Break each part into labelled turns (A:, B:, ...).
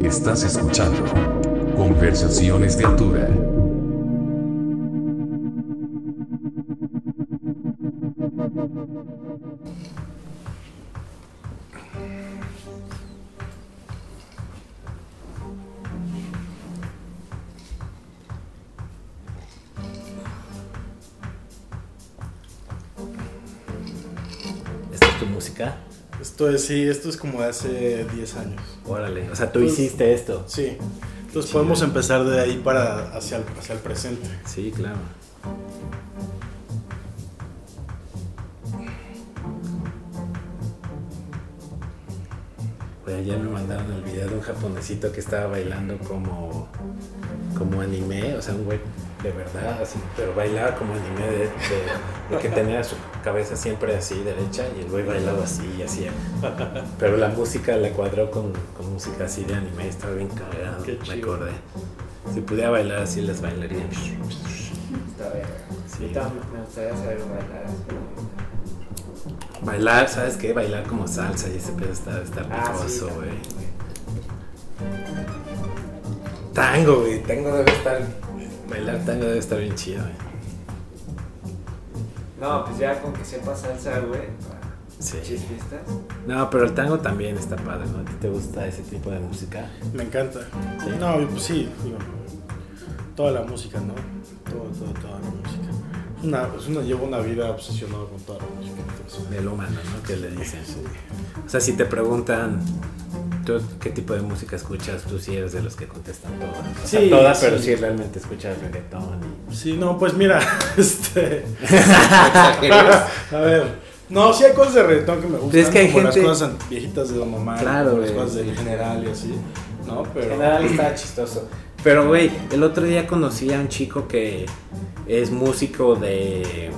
A: Estás escuchando Conversaciones de Altura.
B: Esto es, sí, esto es como de hace 10 años.
C: Órale. O sea, tú hiciste esto.
B: Sí. Entonces podemos empezar de ahí para hacia el, hacia el presente.
C: Sí, claro. Ayer me mandaron el video de un japonesito que estaba bailando como, como anime, o sea, un güey de verdad, así, pero bailaba como anime de, de- de que tenía su cabeza siempre así derecha y el güey bailaba así y hacía. Pero la música la cuadró con, con música así de anime, estaba bien cagado,
B: Qué
C: me acordé. Si pudiera bailar así, les bailaría.
D: Está bien.
C: Sí.
D: Yo también me gustaría saber bailar.
C: Bailar, ¿sabes qué? Bailar como salsa y ese pedo está, está
D: Ah, sí,
C: picoso, güey. Tango, güey. Tango debe estar. Bailar tango debe estar bien chido, güey.
D: No, pues ya con que sepa salsa, güey.
C: Sí.
D: Chispistas.
C: No, pero el tango también está padre, ¿no? ¿A ti te gusta ese tipo de música?
B: Me encanta.
C: Sí.
B: No, pues sí, digo, toda la música, ¿no? Todo, todo, toda la música. Es una, es una, llevo una vida obsesionado con toda la música. entonces,
C: Melómano, ¿no? Que le dicen.
B: sí.
C: O sea, si te preguntan. ¿Tú qué tipo de música escuchas? Tú sí eres de los que contestan todas. O sea,
B: Sí,
C: todas,
B: sí.
C: pero sí realmente escuchas reggaetón. y-
B: Sí, no, pues mira, este. a ver. No, sí hay cosas de reggaetón que me gustan.
C: Es que hay
B: como
C: gente-
B: las cosas viejitas de Don Omar.
C: Claro,
B: como las cosas del general y así. No, pero.
C: En general está chistoso. Pero, güey, el otro día conocí a un chico que es músico de,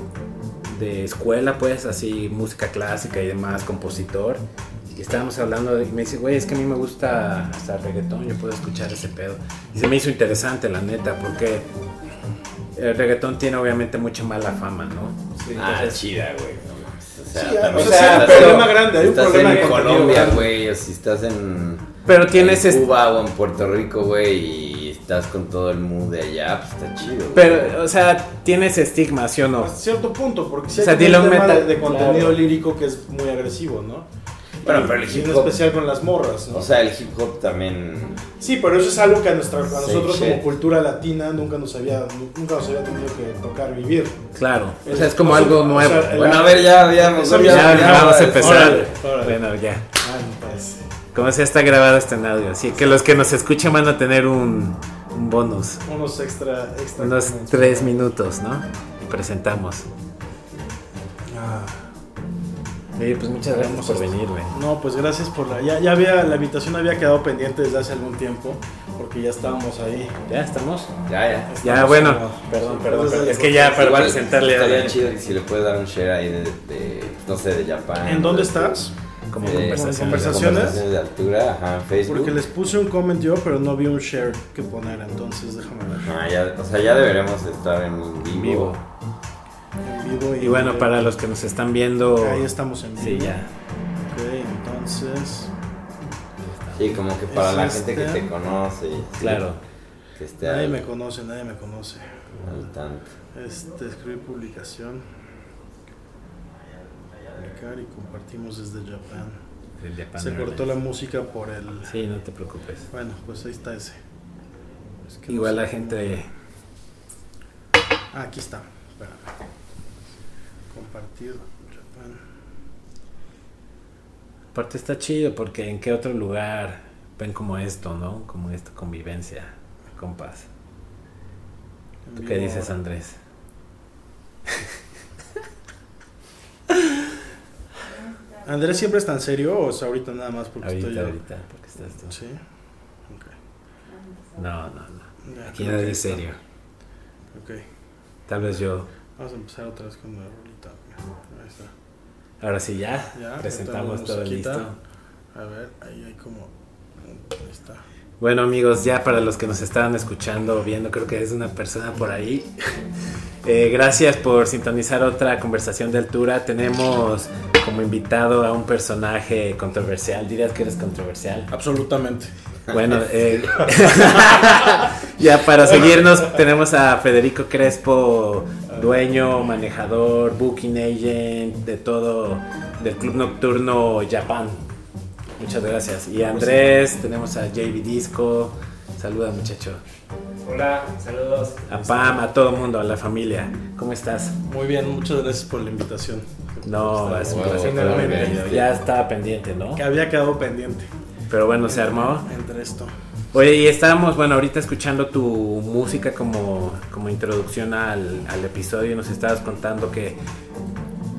C: de escuela, pues, así, música clásica y demás, compositor. Y estábamos hablando de, y me dice, güey, es que a mí me gusta hasta reggaetón, yo puedo escuchar ese pedo. Y se me hizo interesante, la neta, porque el reggaetón tiene obviamente mucha mala fama, ¿no?
B: Sí.
E: Ah,
C: Entonces,
E: chida, güey. O sea,
B: Sí,
E: también
B: o sea, un problema grande, hay un
E: estás
B: problema
E: en Colombia, güey, o si estás en,
C: Pero tienes
E: en Cuba o en Puerto Rico, güey, y estás con todo el mood de allá, pues está chido. güey.
C: Pero, o sea, tiene ese estigma, ¿sí o no?
B: Hasta cierto punto, porque si
C: O sea,
B: un tema de, de contenido
C: claro.
B: lírico que es muy agresivo, ¿no?
E: Bueno, pero el hip
B: en
E: hop-
B: especial con las morras, ¿no?
E: O sea, el hip hop también.
B: sí, pero eso es algo que a, nuestra, a nosotros como cultura latina nunca nos había nunca nos había tenido que tocar vivir.
C: Claro. O sea, es como algo
B: o sea,
C: nuevo.
E: Bueno, a ver, ya, ya, mejor
B: Ya,
C: Ya,
B: ya,
C: vamos a empezar.
B: órale, órale.
C: Bueno, ya.
B: Ah, pues.
C: Como si está grabado este en audio. Así que los que nos escuchan van a tener un, un bonus.
B: Unos extra, extra
C: Unos tres minutos, ¿no? Y presentamos.
B: Ah,
C: Oye, pues muchas gracias por venir, güey.
B: no, pues gracias por la. Ya, ya había, la invitación había quedado pendiente desde hace algún tiempo, porque ya estábamos ahí.
C: ¿Ya estamos?
E: Ya, ya.
C: Ya, bueno.
B: como-
C: Perdón, perdón. Pero es que ya para
E: Igual
C: presentarle
E: Estaría
C: a
E: chido si le puedes dar un share ahí de, de, no sé, de Japón.
B: ¿En dónde estás?
C: como
E: Eh,
C: conversación.
B: conversaciones.
E: Conversaciones de altura, ajá, Facebook.
B: Porque les puse un comment yo, pero no vi un share que poner, entonces déjame ver.
E: Ah, ya, o sea, ya deberemos estar en vivo.
C: Vivo.
B: En vivo
C: Y bueno, para los que nos están viendo.
B: Ahí estamos en vivo.
C: Sí, ya.
B: Ok, entonces.
E: Sí, como que para
B: Es
E: la
B: este.
E: gente que te conoce.
C: Claro.
E: Que esté
B: Nadie me conoce, nadie me conoce.
E: al tanto.
B: Este, escribir publicación. Publicar y compartimos desde Japón. Se cortó la música por el.
C: Sí, no te preocupes.
B: Bueno, pues ahí está ese. Es que
C: Igual
B: no
C: la gente.
B: Ah, aquí está. Espérame. Compartir Japón.
C: Aparte está chido porque en qué otro lugar ven como esto, ¿no? Como esta convivencia, compas. ¿Tú qué dices. Andrés?
B: ¿Andrés siempre es tan serio o es ahorita nada más porque
C: Ahorita,
B: estoy yo?
C: ahorita, porque estás tú.
B: Sí. Ok.
C: No, no, no. Aquí nadie es
B: está.
C: serio.
B: Ok.
C: Tal vez yo.
B: Vamos a empezar otra vez con rolita. Ahí está.
C: Ahora sí, ya.
B: Ya,
C: presentamos todo listo.
B: A ver, ahí hay como. Ahí está.
C: Bueno amigos, ya para los que nos estaban escuchando o viendo, creo que es una persona por ahí. Eh, gracias por sintonizar otra conversación de altura. Tenemos como invitado a un personaje controversial. ¿Dirías que eres controversial?
B: Absolutamente.
C: Bueno, eh, ya para seguirnos tenemos a Federico Crespo, dueño, manejador, booking agent de todo del Club Nocturno Japan. Muchas gracias. Y Andrés, tenemos a JB Disco. Saluda muchacho.
D: Hola, saludos.
C: A Pam, a todo mundo, a la familia. ¿Cómo estás?
B: Muy bien, muchas gracias por la invitación.
C: No, es un placer. Ya estaba pendiente, ¿no?
B: Que había quedado pendiente.
C: Pero bueno, se armó.
B: Entre esto.
C: Oye, y estábamos, bueno, ahorita escuchando tu música como, como introducción al, al episodio. Nos estabas contando que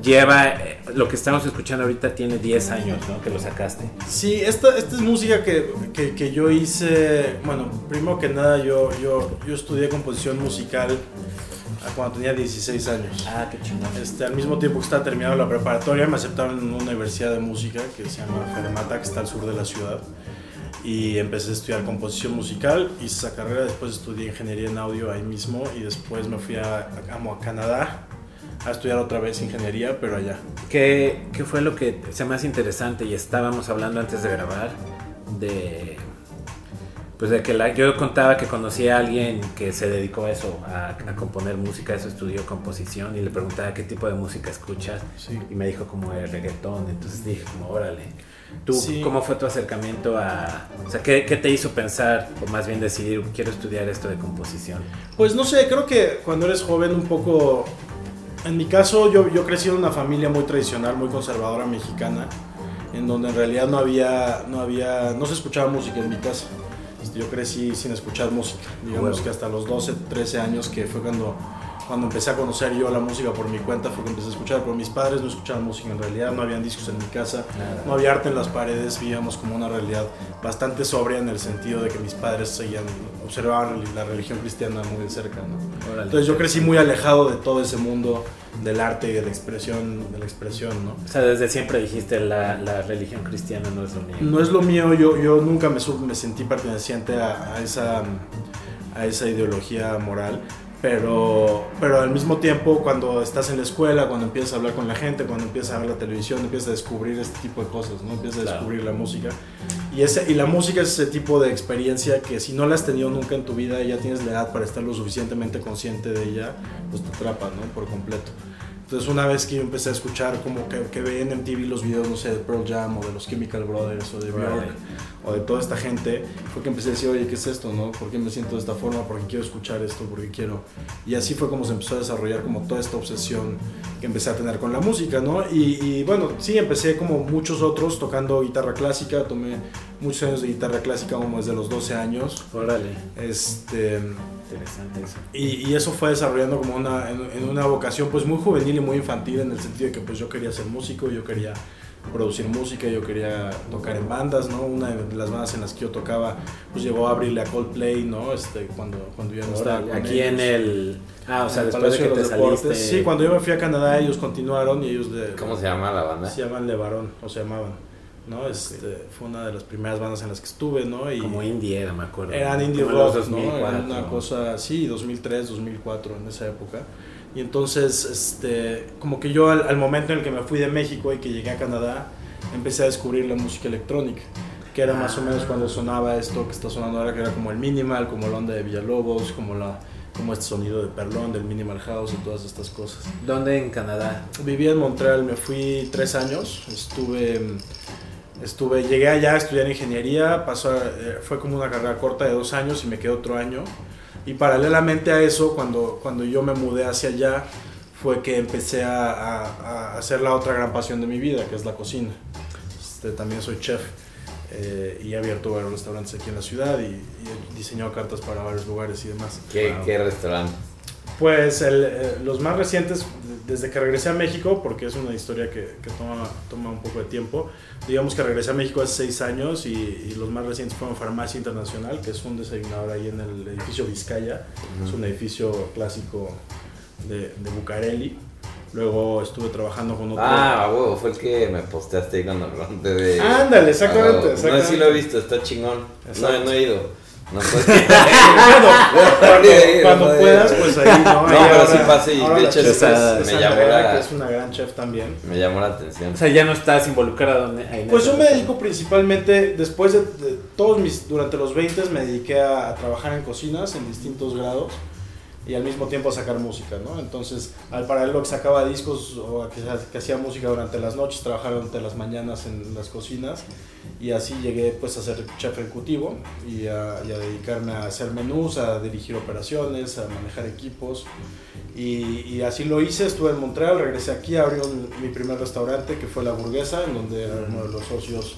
C: lleva, eh, lo que estamos escuchando ahorita tiene 10 años, ¿no? Que lo sacaste.
B: Sí, esta, esta es música que, que- que yo hice, bueno, primero que nada yo, yo, yo estudié composición musical cuando tenía 16 años.
C: Ah, qué chingón.
B: Este, al mismo tiempo que estaba terminando la preparatoria, me aceptaron en una universidad de música que se llama Fermata, que está al sur de la ciudad. Y empecé a estudiar composición musical, hice esa carrera, después estudié ingeniería en audio ahí mismo y después me fui a, a, a Canadá a estudiar otra vez ingeniería, pero allá.
C: ¿Qué, ¿Qué fue lo que se me hace interesante? Y estábamos hablando antes de grabar de... Pues de que la- yo contaba que conocí a alguien que se dedicó a eso, a, a componer música, eso estudió composición y le preguntaba qué tipo de música escuchas
B: Sí.
C: y me dijo como el reggaetón, entonces dije como órale. ¿Tú
B: Sí.
C: cómo fue tu acercamiento a... O sea, ¿qué, qué te hizo pensar o más bien decidir quiero estudiar esto de composición?
B: Pues no sé, creo que cuando eres joven un poco... En mi caso yo, yo crecí en una familia muy tradicional, muy conservadora mexicana, en donde en realidad no había, no había, no se escuchaba música en mi casa. Este, Yo crecí sin escuchar música, digamos
C: Huevo.
B: que hasta los 12, 13 años que fue cuando, cuando empecé a conocer yo la música por mi cuenta, fue que empecé a escuchar, pero mis padres no escuchaban música en realidad, no habían discos en mi casa,
C: Nada.
B: no había arte en las paredes, vivíamos como una realidad bastante sobria en el sentido de que mis padres seguían, observaban la religión cristiana muy de cerca, ¿no? Entonces yo crecí muy alejado de todo ese mundo del arte y de la expresión, de la expresión, ¿no?
C: O sea, desde siempre dijiste la, la religión cristiana no es lo mío.
B: No es lo mío, yo, yo nunca me, me sentí perteneciente a, a esa, a esa ideología moral, pero, pero al mismo tiempo cuando estás en la escuela, cuando empiezas a hablar con la gente, cuando empiezas a ver la televisión, empiezas a descubrir este tipo de cosas, ¿no? Empiezas a descubrir la música. Y, ese, y la música es ese tipo de experiencia que si no la has tenido nunca en tu vida y ya tienes la edad para estar lo suficientemente consciente de ella, pues te atrapa, ¿no? Por completo. Entonces una vez que yo empecé a escuchar como que, que veía en MTV los videos, no sé, de Pearl Jam o de los Chemical Brothers o de
C: Right.
B: Björk o de toda esta gente, fue que empecé a decir, oye, ¿qué es esto, no? ¿Por qué me siento de esta forma? ¿Por qué quiero escuchar esto? ¿Por qué quiero? Y así fue como se empezó a desarrollar como toda esta obsesión que empecé a tener con la música, ¿no? Y, y bueno, sí, empecé como muchos otros tocando guitarra clásica, tomé muchos años de guitarra clásica como desde los 12 años.
C: Órale,
B: Este,
C: interesante eso.
B: y, y eso fue desarrollando como una, en, en una vocación pues muy juvenil y muy infantil en el sentido de que pues yo quería ser músico, yo quería producir música, yo quería tocar en bandas, ¿no? Una de las bandas en las que yo tocaba pues llegó a abrirle a Coldplay, ¿no? Este, cuando, cuando yo no estaba con
C: aquí en el... Ah, o sea,
B: En
C: después de que te
B: Deportes.
C: saliste...
B: Sí, cuando yo me fui a Canadá ellos continuaron y ellos de...
E: ¿Cómo se llama la banda?
B: Se llaman Levarón, o se llamaban, ¿no? Este, fue una de las primeras bandas en las que estuve, ¿no? Y,
C: Como indie era, me acuerdo.
B: eran indie
C: Como
B: rock, ¿no?
C: 2004.
B: Eran una cosa, sí, 2003, 2004, en esa época. Y entonces, este, como que yo al, al momento en el que me fui de México y que llegué a Canadá, empecé a descubrir la música electrónica, que era más o menos cuando sonaba esto que está sonando ahora, que era como el minimal, como la onda de Villalobos, como la como este sonido de Perlón, del minimal house y todas estas cosas.
C: ¿Dónde en Canadá?
B: Viví en Montreal, me fui tres años, estuve, estuve, llegué allá a estudiar ingeniería, pasó, a- eh, fue como una carrera corta de dos años y me quedé otro año. Y paralelamente a eso, cuando, cuando yo me mudé hacia allá, fue que empecé a, a- a hacer la otra gran pasión de mi vida, que es la cocina. Este, también soy chef eh, y he abierto varios restaurantes aquí en la ciudad y, y he diseñado cartas para varios lugares y demás.
E: ¿Qué,
C: Wow.
E: qué restaurante?
B: Pues el, eh, los más recientes, desde que regresé a México, porque es una historia que, que toma, toma un poco de tiempo, digamos que regresé a México hace seis años y, y los más recientes fueron Farmacia Internacional, que es un desayunador ahí en el edificio Vizcaya, es un edificio clásico de, de Bucareli. Luego estuve trabajando con otro.
E: Ah, huevo, fue el que me posteaste ahí cuando de.
B: Ándale, exactamente,
E: Ah. No, sí lo he visto, está chingón. No, no he ido. No,
B: Bueno, cuando,
E: Sí,
B: cuando
E: no,
B: puedas, pues ahí, ¿no?
E: No,
B: Ahí
E: pero
B: ahora-
E: sí pasa y de
B: la
E: hecho
B: es-
E: me llamó la-
B: que es una gran chef también.
E: me llamó la atención.
C: O sea, ya no estás involucrado en,
B: Pues yo me dedico principalmente, después de, de todos mis, durante los 20 me dediqué a, a trabajar en cocinas en distintos grados y al mismo tiempo sacar música, ¿no? Entonces, al paralelo que sacaba discos o que, que hacía música durante las noches, trabajaba durante las mañanas en las cocinas y así llegué pues a ser chef ejecutivo y a, y a dedicarme a hacer menús, a dirigir operaciones, a manejar equipos y, y así lo hice, estuve en Montreal, regresé aquí, abrí un- mi primer restaurante que fue La Burguesa, en donde era uno de los socios,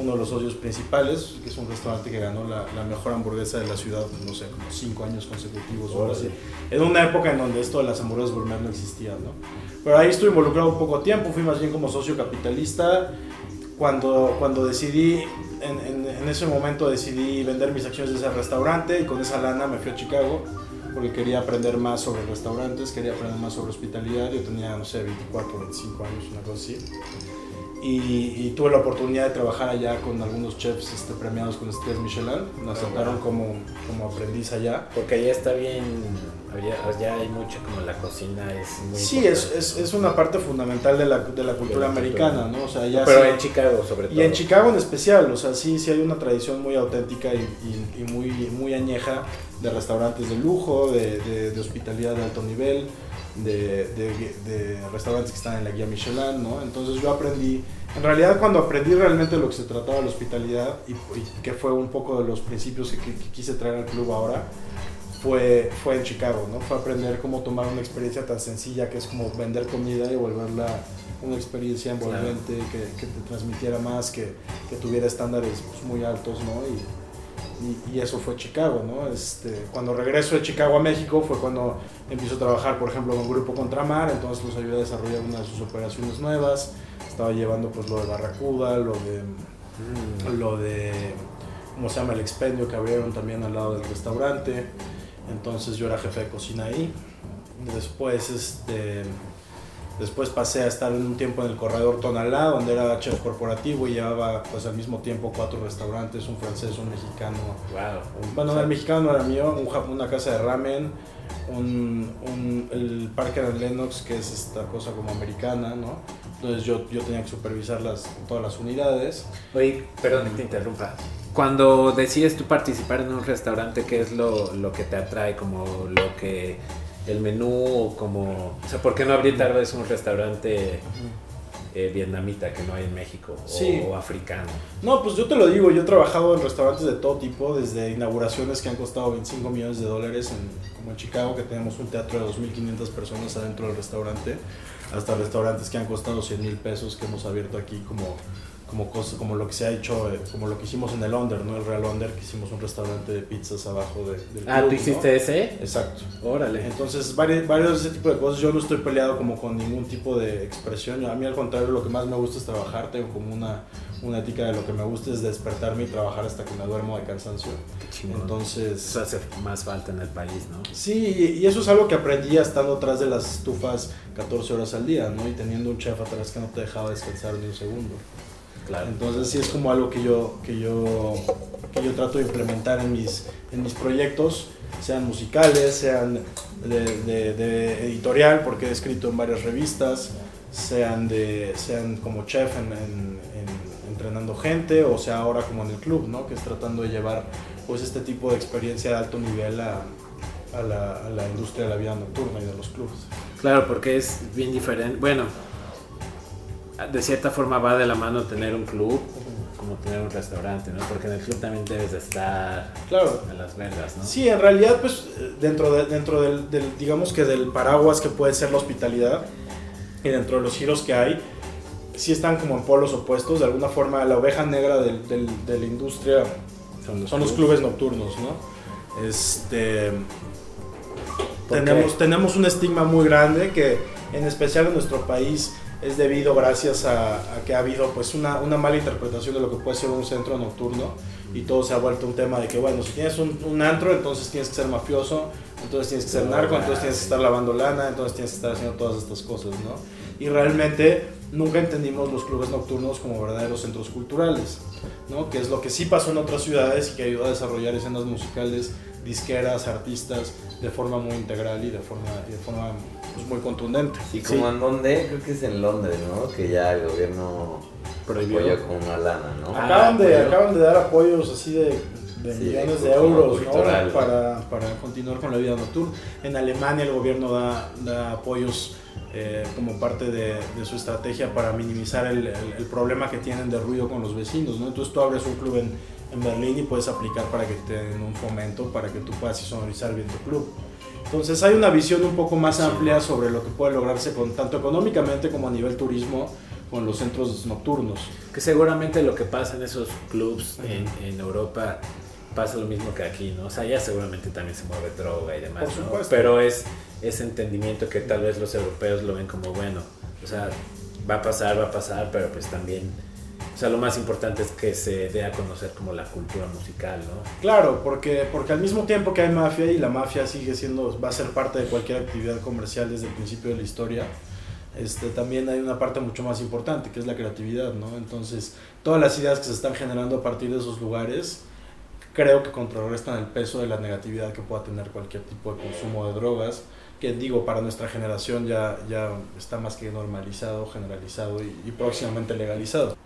B: uno de los socios principales, que es un restaurante que ganó la, la mejor hamburguesa de la ciudad, no sé, como cinco años consecutivos o algo así. En una época en donde esto de las hamburguesas gourmet no existía, ¿no? Pero ahí estuve involucrado un poco tiempo, fui más bien como socio capitalista. Cuando, cuando decidí, en, en- en ese momento decidí vender mis acciones de ese restaurante y con esa lana me fui a Chicago porque quería aprender más sobre restaurantes, quería aprender más sobre hospitalidad. Yo tenía, no sé, 24, 25 años, una cosa así. Y, y tuve la oportunidad de trabajar allá con algunos chefs este, premiados con estrellas Michelin. Nos aceptaron como, como aprendiz allá.
C: Porque allá está bien. Allá, allá hay mucho como la cocina es muy.
B: Sí, es, es, es una parte fundamental de la, de la cultura
C: De la
B: americana,
C: cultura.
B: ¿no? O sea, ya
C: Pero
B: sí-
C: en Chicago, sobre todo.
B: Y en Chicago en especial, o sea, sí, sí hay una tradición muy auténtica y, y- y muy, muy añeja de restaurantes de lujo, de, de- de hospitalidad de alto nivel, de, de- de restaurantes que están en la guía Michelin, ¿no? Entonces yo aprendí, en realidad cuando aprendí realmente lo que se trataba de la hospitalidad y, y que fue un poco de los principios que, que- que quise traer al club ahora, fue, fue en Chicago, ¿no? Fue aprender cómo tomar una experiencia tan sencilla que es como vender comida y volverla una experiencia envolvente, que, que te transmitiera más, que, que tuviera estándares pues, muy altos, ¿no? Y, y- y eso fue Chicago, ¿no? Este, cuando regreso de Chicago a México fue cuando empiezo a trabajar, por ejemplo, con Grupo Contramar, entonces los ayudé a desarrollar una de sus operaciones nuevas, estaba llevando pues lo de Barracuda, lo de
C: Mm.
B: lo de, ¿cómo se llama? El expendio que abrieron también al lado del restaurante. Entonces yo era jefe de cocina ahí. Después, este, después pasé a estar un tiempo en el corredor Tonalá, donde era chef corporativo y llevaba pues al mismo tiempo cuatro restaurantes, un francés, un mexicano.
C: Wow.
B: un- bueno, el mexicano no era mío, un una casa de ramen, un, un- el Parker Lennox, que es esta cosa como americana, ¿no? Entonces yo, yo tenía que supervisar las, todas las unidades.
C: Oye, perdón que te interrumpa. Cuando decides tú participar en un restaurante, ¿qué es lo, lo que te atrae? Como lo que. El menú, o como. O sea, ¿por qué no abrir tal vez un restaurante eh, vietnamita que no hay en México? O,
B: Sí.
C: o africano.
B: No, pues yo te lo digo, yo he trabajado en restaurantes de todo tipo, desde inauguraciones que han costado 25 millones de dólares, en, como en Chicago, que tenemos un teatro de 2.500 personas adentro del restaurante, hasta restaurantes que han costado 100 mil pesos que hemos abierto aquí como, como, cosa, como lo que se ha hecho, eh, como lo que hicimos en el Under, ¿no? El Real Under, que hicimos un restaurante de pizzas abajo de, del
C: Ah,
B: club,
C: ¿tú
B: ¿no?
C: hiciste ese?
B: Exacto.
C: Órale.
B: Entonces, varios, varios de ese tipo de cosas. Yo no estoy peleado como con ningún tipo de expresión. A mí, al contrario, lo que más me gusta es trabajar. Tengo como una, una ética de lo que me gusta es despertarme y trabajar hasta que me duermo de cansancio.
C: Qué.
B: Entonces,
C: Eso hace más falta en el país, ¿no?
B: sí, y eso es algo que aprendí estando atrás de las estufas 14 horas al día, ¿no? Y teniendo un chef atrás que no te dejaba descansar ni un segundo.
C: Claro.
B: Entonces sí es como algo que yo, que yo, que yo trato de implementar en mis, en mis proyectos, sean musicales, sean de, de- de editorial, porque he escrito en varias revistas, sean, de, sean como chef en, en- en- entrenando gente, o sea ahora como en el club, ¿no? que es tratando de llevar pues, este tipo de experiencia de alto nivel a, a la, a la industria de la vida nocturna y de los clubes.
C: Claro, porque es bien diferente. Bueno, de cierta forma va de la mano tener un club como tener un restaurante, ¿no? Porque en el club también debes de estar
B: Claro.
C: a las vergas, ¿no?
B: Sí, en realidad, pues dentro, de- dentro del, del, digamos que del paraguas que puede ser la hospitalidad y dentro de los giros que hay, sí están como en polos opuestos. De alguna forma, la oveja negra del- del- de la industria son los clubes nocturnos, ¿no? Este,
C: ¿Por
B: tenemos,
C: qué?
B: tenemos un estigma muy grande que, en especial en nuestro país, es debido gracias a, a que ha habido pues una, una mala interpretación de lo que puede ser un centro nocturno y todo se ha vuelto un tema de que bueno, si tienes un, un antro entonces tienes que ser mafioso, entonces tienes que ser narco, entonces tienes que estar lavando lana, entonces tienes que estar haciendo todas estas cosas, ¿no? Y realmente nunca entendimos los clubes nocturnos como verdaderos centros culturales, ¿no? Que es lo que sí pasó en otras ciudades y que ayudó a desarrollar escenas musicales, disqueras, artistas de forma muy integral y de forma, y de forma pues, muy contundente.
E: Y como en donde, creo que es en Londres, ¿no? Que ya el gobierno
C: Prohibió.
E: apoyó con una lana, ¿no?
C: Ah,
B: Acaban, de,
C: apoyo.
B: acaban de dar apoyos así de, de
E: Sí,
B: millones
E: de
B: de euros ¿no? para, para continuar con la vida nocturna. En Alemania el gobierno da, da apoyos eh, como parte de, de su estrategia para minimizar el, el- el problema que tienen de ruido con los vecinos. ¿no? Entonces tú abres un club en, en Berlín y puedes aplicar para que te den un fomento para que tú puedas sonorizar bien tu club. Entonces hay una visión un poco más amplia sobre lo que puede lograrse con, tanto económicamente como a nivel turismo con los centros nocturnos.
C: Que seguramente lo que pasa en esos clubs en, en Europa pasa lo mismo que aquí, ¿no? O sea, ya seguramente también se mueve droga y demás,
B: Por
C: ¿no? Pero es ese entendimiento que tal vez los europeos lo ven como bueno, o sea, va a pasar, va a pasar, pero pues también, o sea, lo más importante es que se dé a conocer como la cultura musical, ¿no?
B: Claro, porque, porque al mismo tiempo que hay mafia y la mafia sigue siendo, va a ser parte de cualquier actividad comercial desde el principio de la historia, este, también hay una parte mucho más importante que es la creatividad, ¿no? Entonces, todas las ideas que se están generando a partir de esos lugares, creo que contrarrestan el peso de la negatividad que pueda tener cualquier tipo de consumo de drogas, que digo, para nuestra generación ya, ya está más que normalizado, generalizado y, y próximamente legalizado.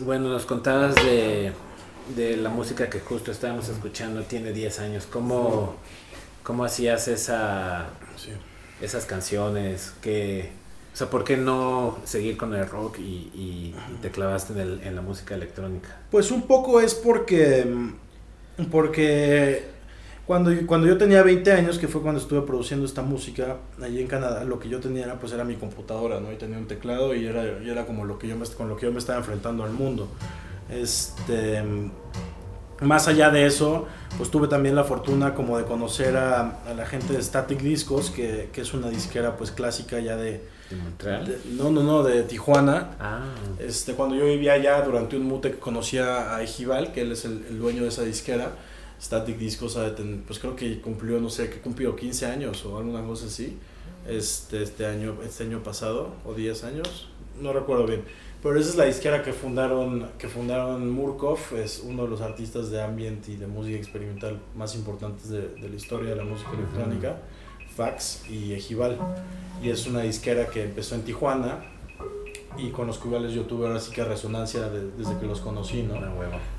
C: Bueno, nos contabas de, de la música que justo estábamos escuchando, tiene 10 años, ¿cómo, cómo hacías esa,
B: Sí.
C: esas canciones? que o sea, ¿por qué no seguir con el rock y, y- y te clavaste en, el- en la música electrónica?
B: Pues un poco es porque, mm, porque cuando, cuando yo tenía 20 años, que fue cuando estuve produciendo esta música allí en Canadá, lo que yo tenía era, pues era mi computadora, ¿no? Y tenía un teclado y era, y era como lo que yo me, con lo que yo me estaba enfrentando al mundo. Este, más allá de eso, pues tuve también la fortuna como de conocer a, a la gente de Static Discos, que, que es una disquera pues clásica ya de,
C: ¿En Montreal?
B: de- no, no, no, de Tijuana.
C: Ah,
B: Este, cuando yo vivía allá, durante un mute que conocía a Ejival, que él es el, el dueño de esa disquera, Static Discos, pues creo que cumplió, no sé, que cumplió 15 años o alguna cosa así, este, este, año, este año pasado, o 10 años, no recuerdo bien. Pero esa es la disquera que fundaron, que fundaron Murkov, es uno de los artistas de ambient y de música experimental más importantes de, de la historia de la música electrónica, Fax y Ejival. Y es una disquera que empezó en Tijuana, y con los cuales yo tuve ahora sí que resonancia de- desde que los conocí, ¿no?
C: una.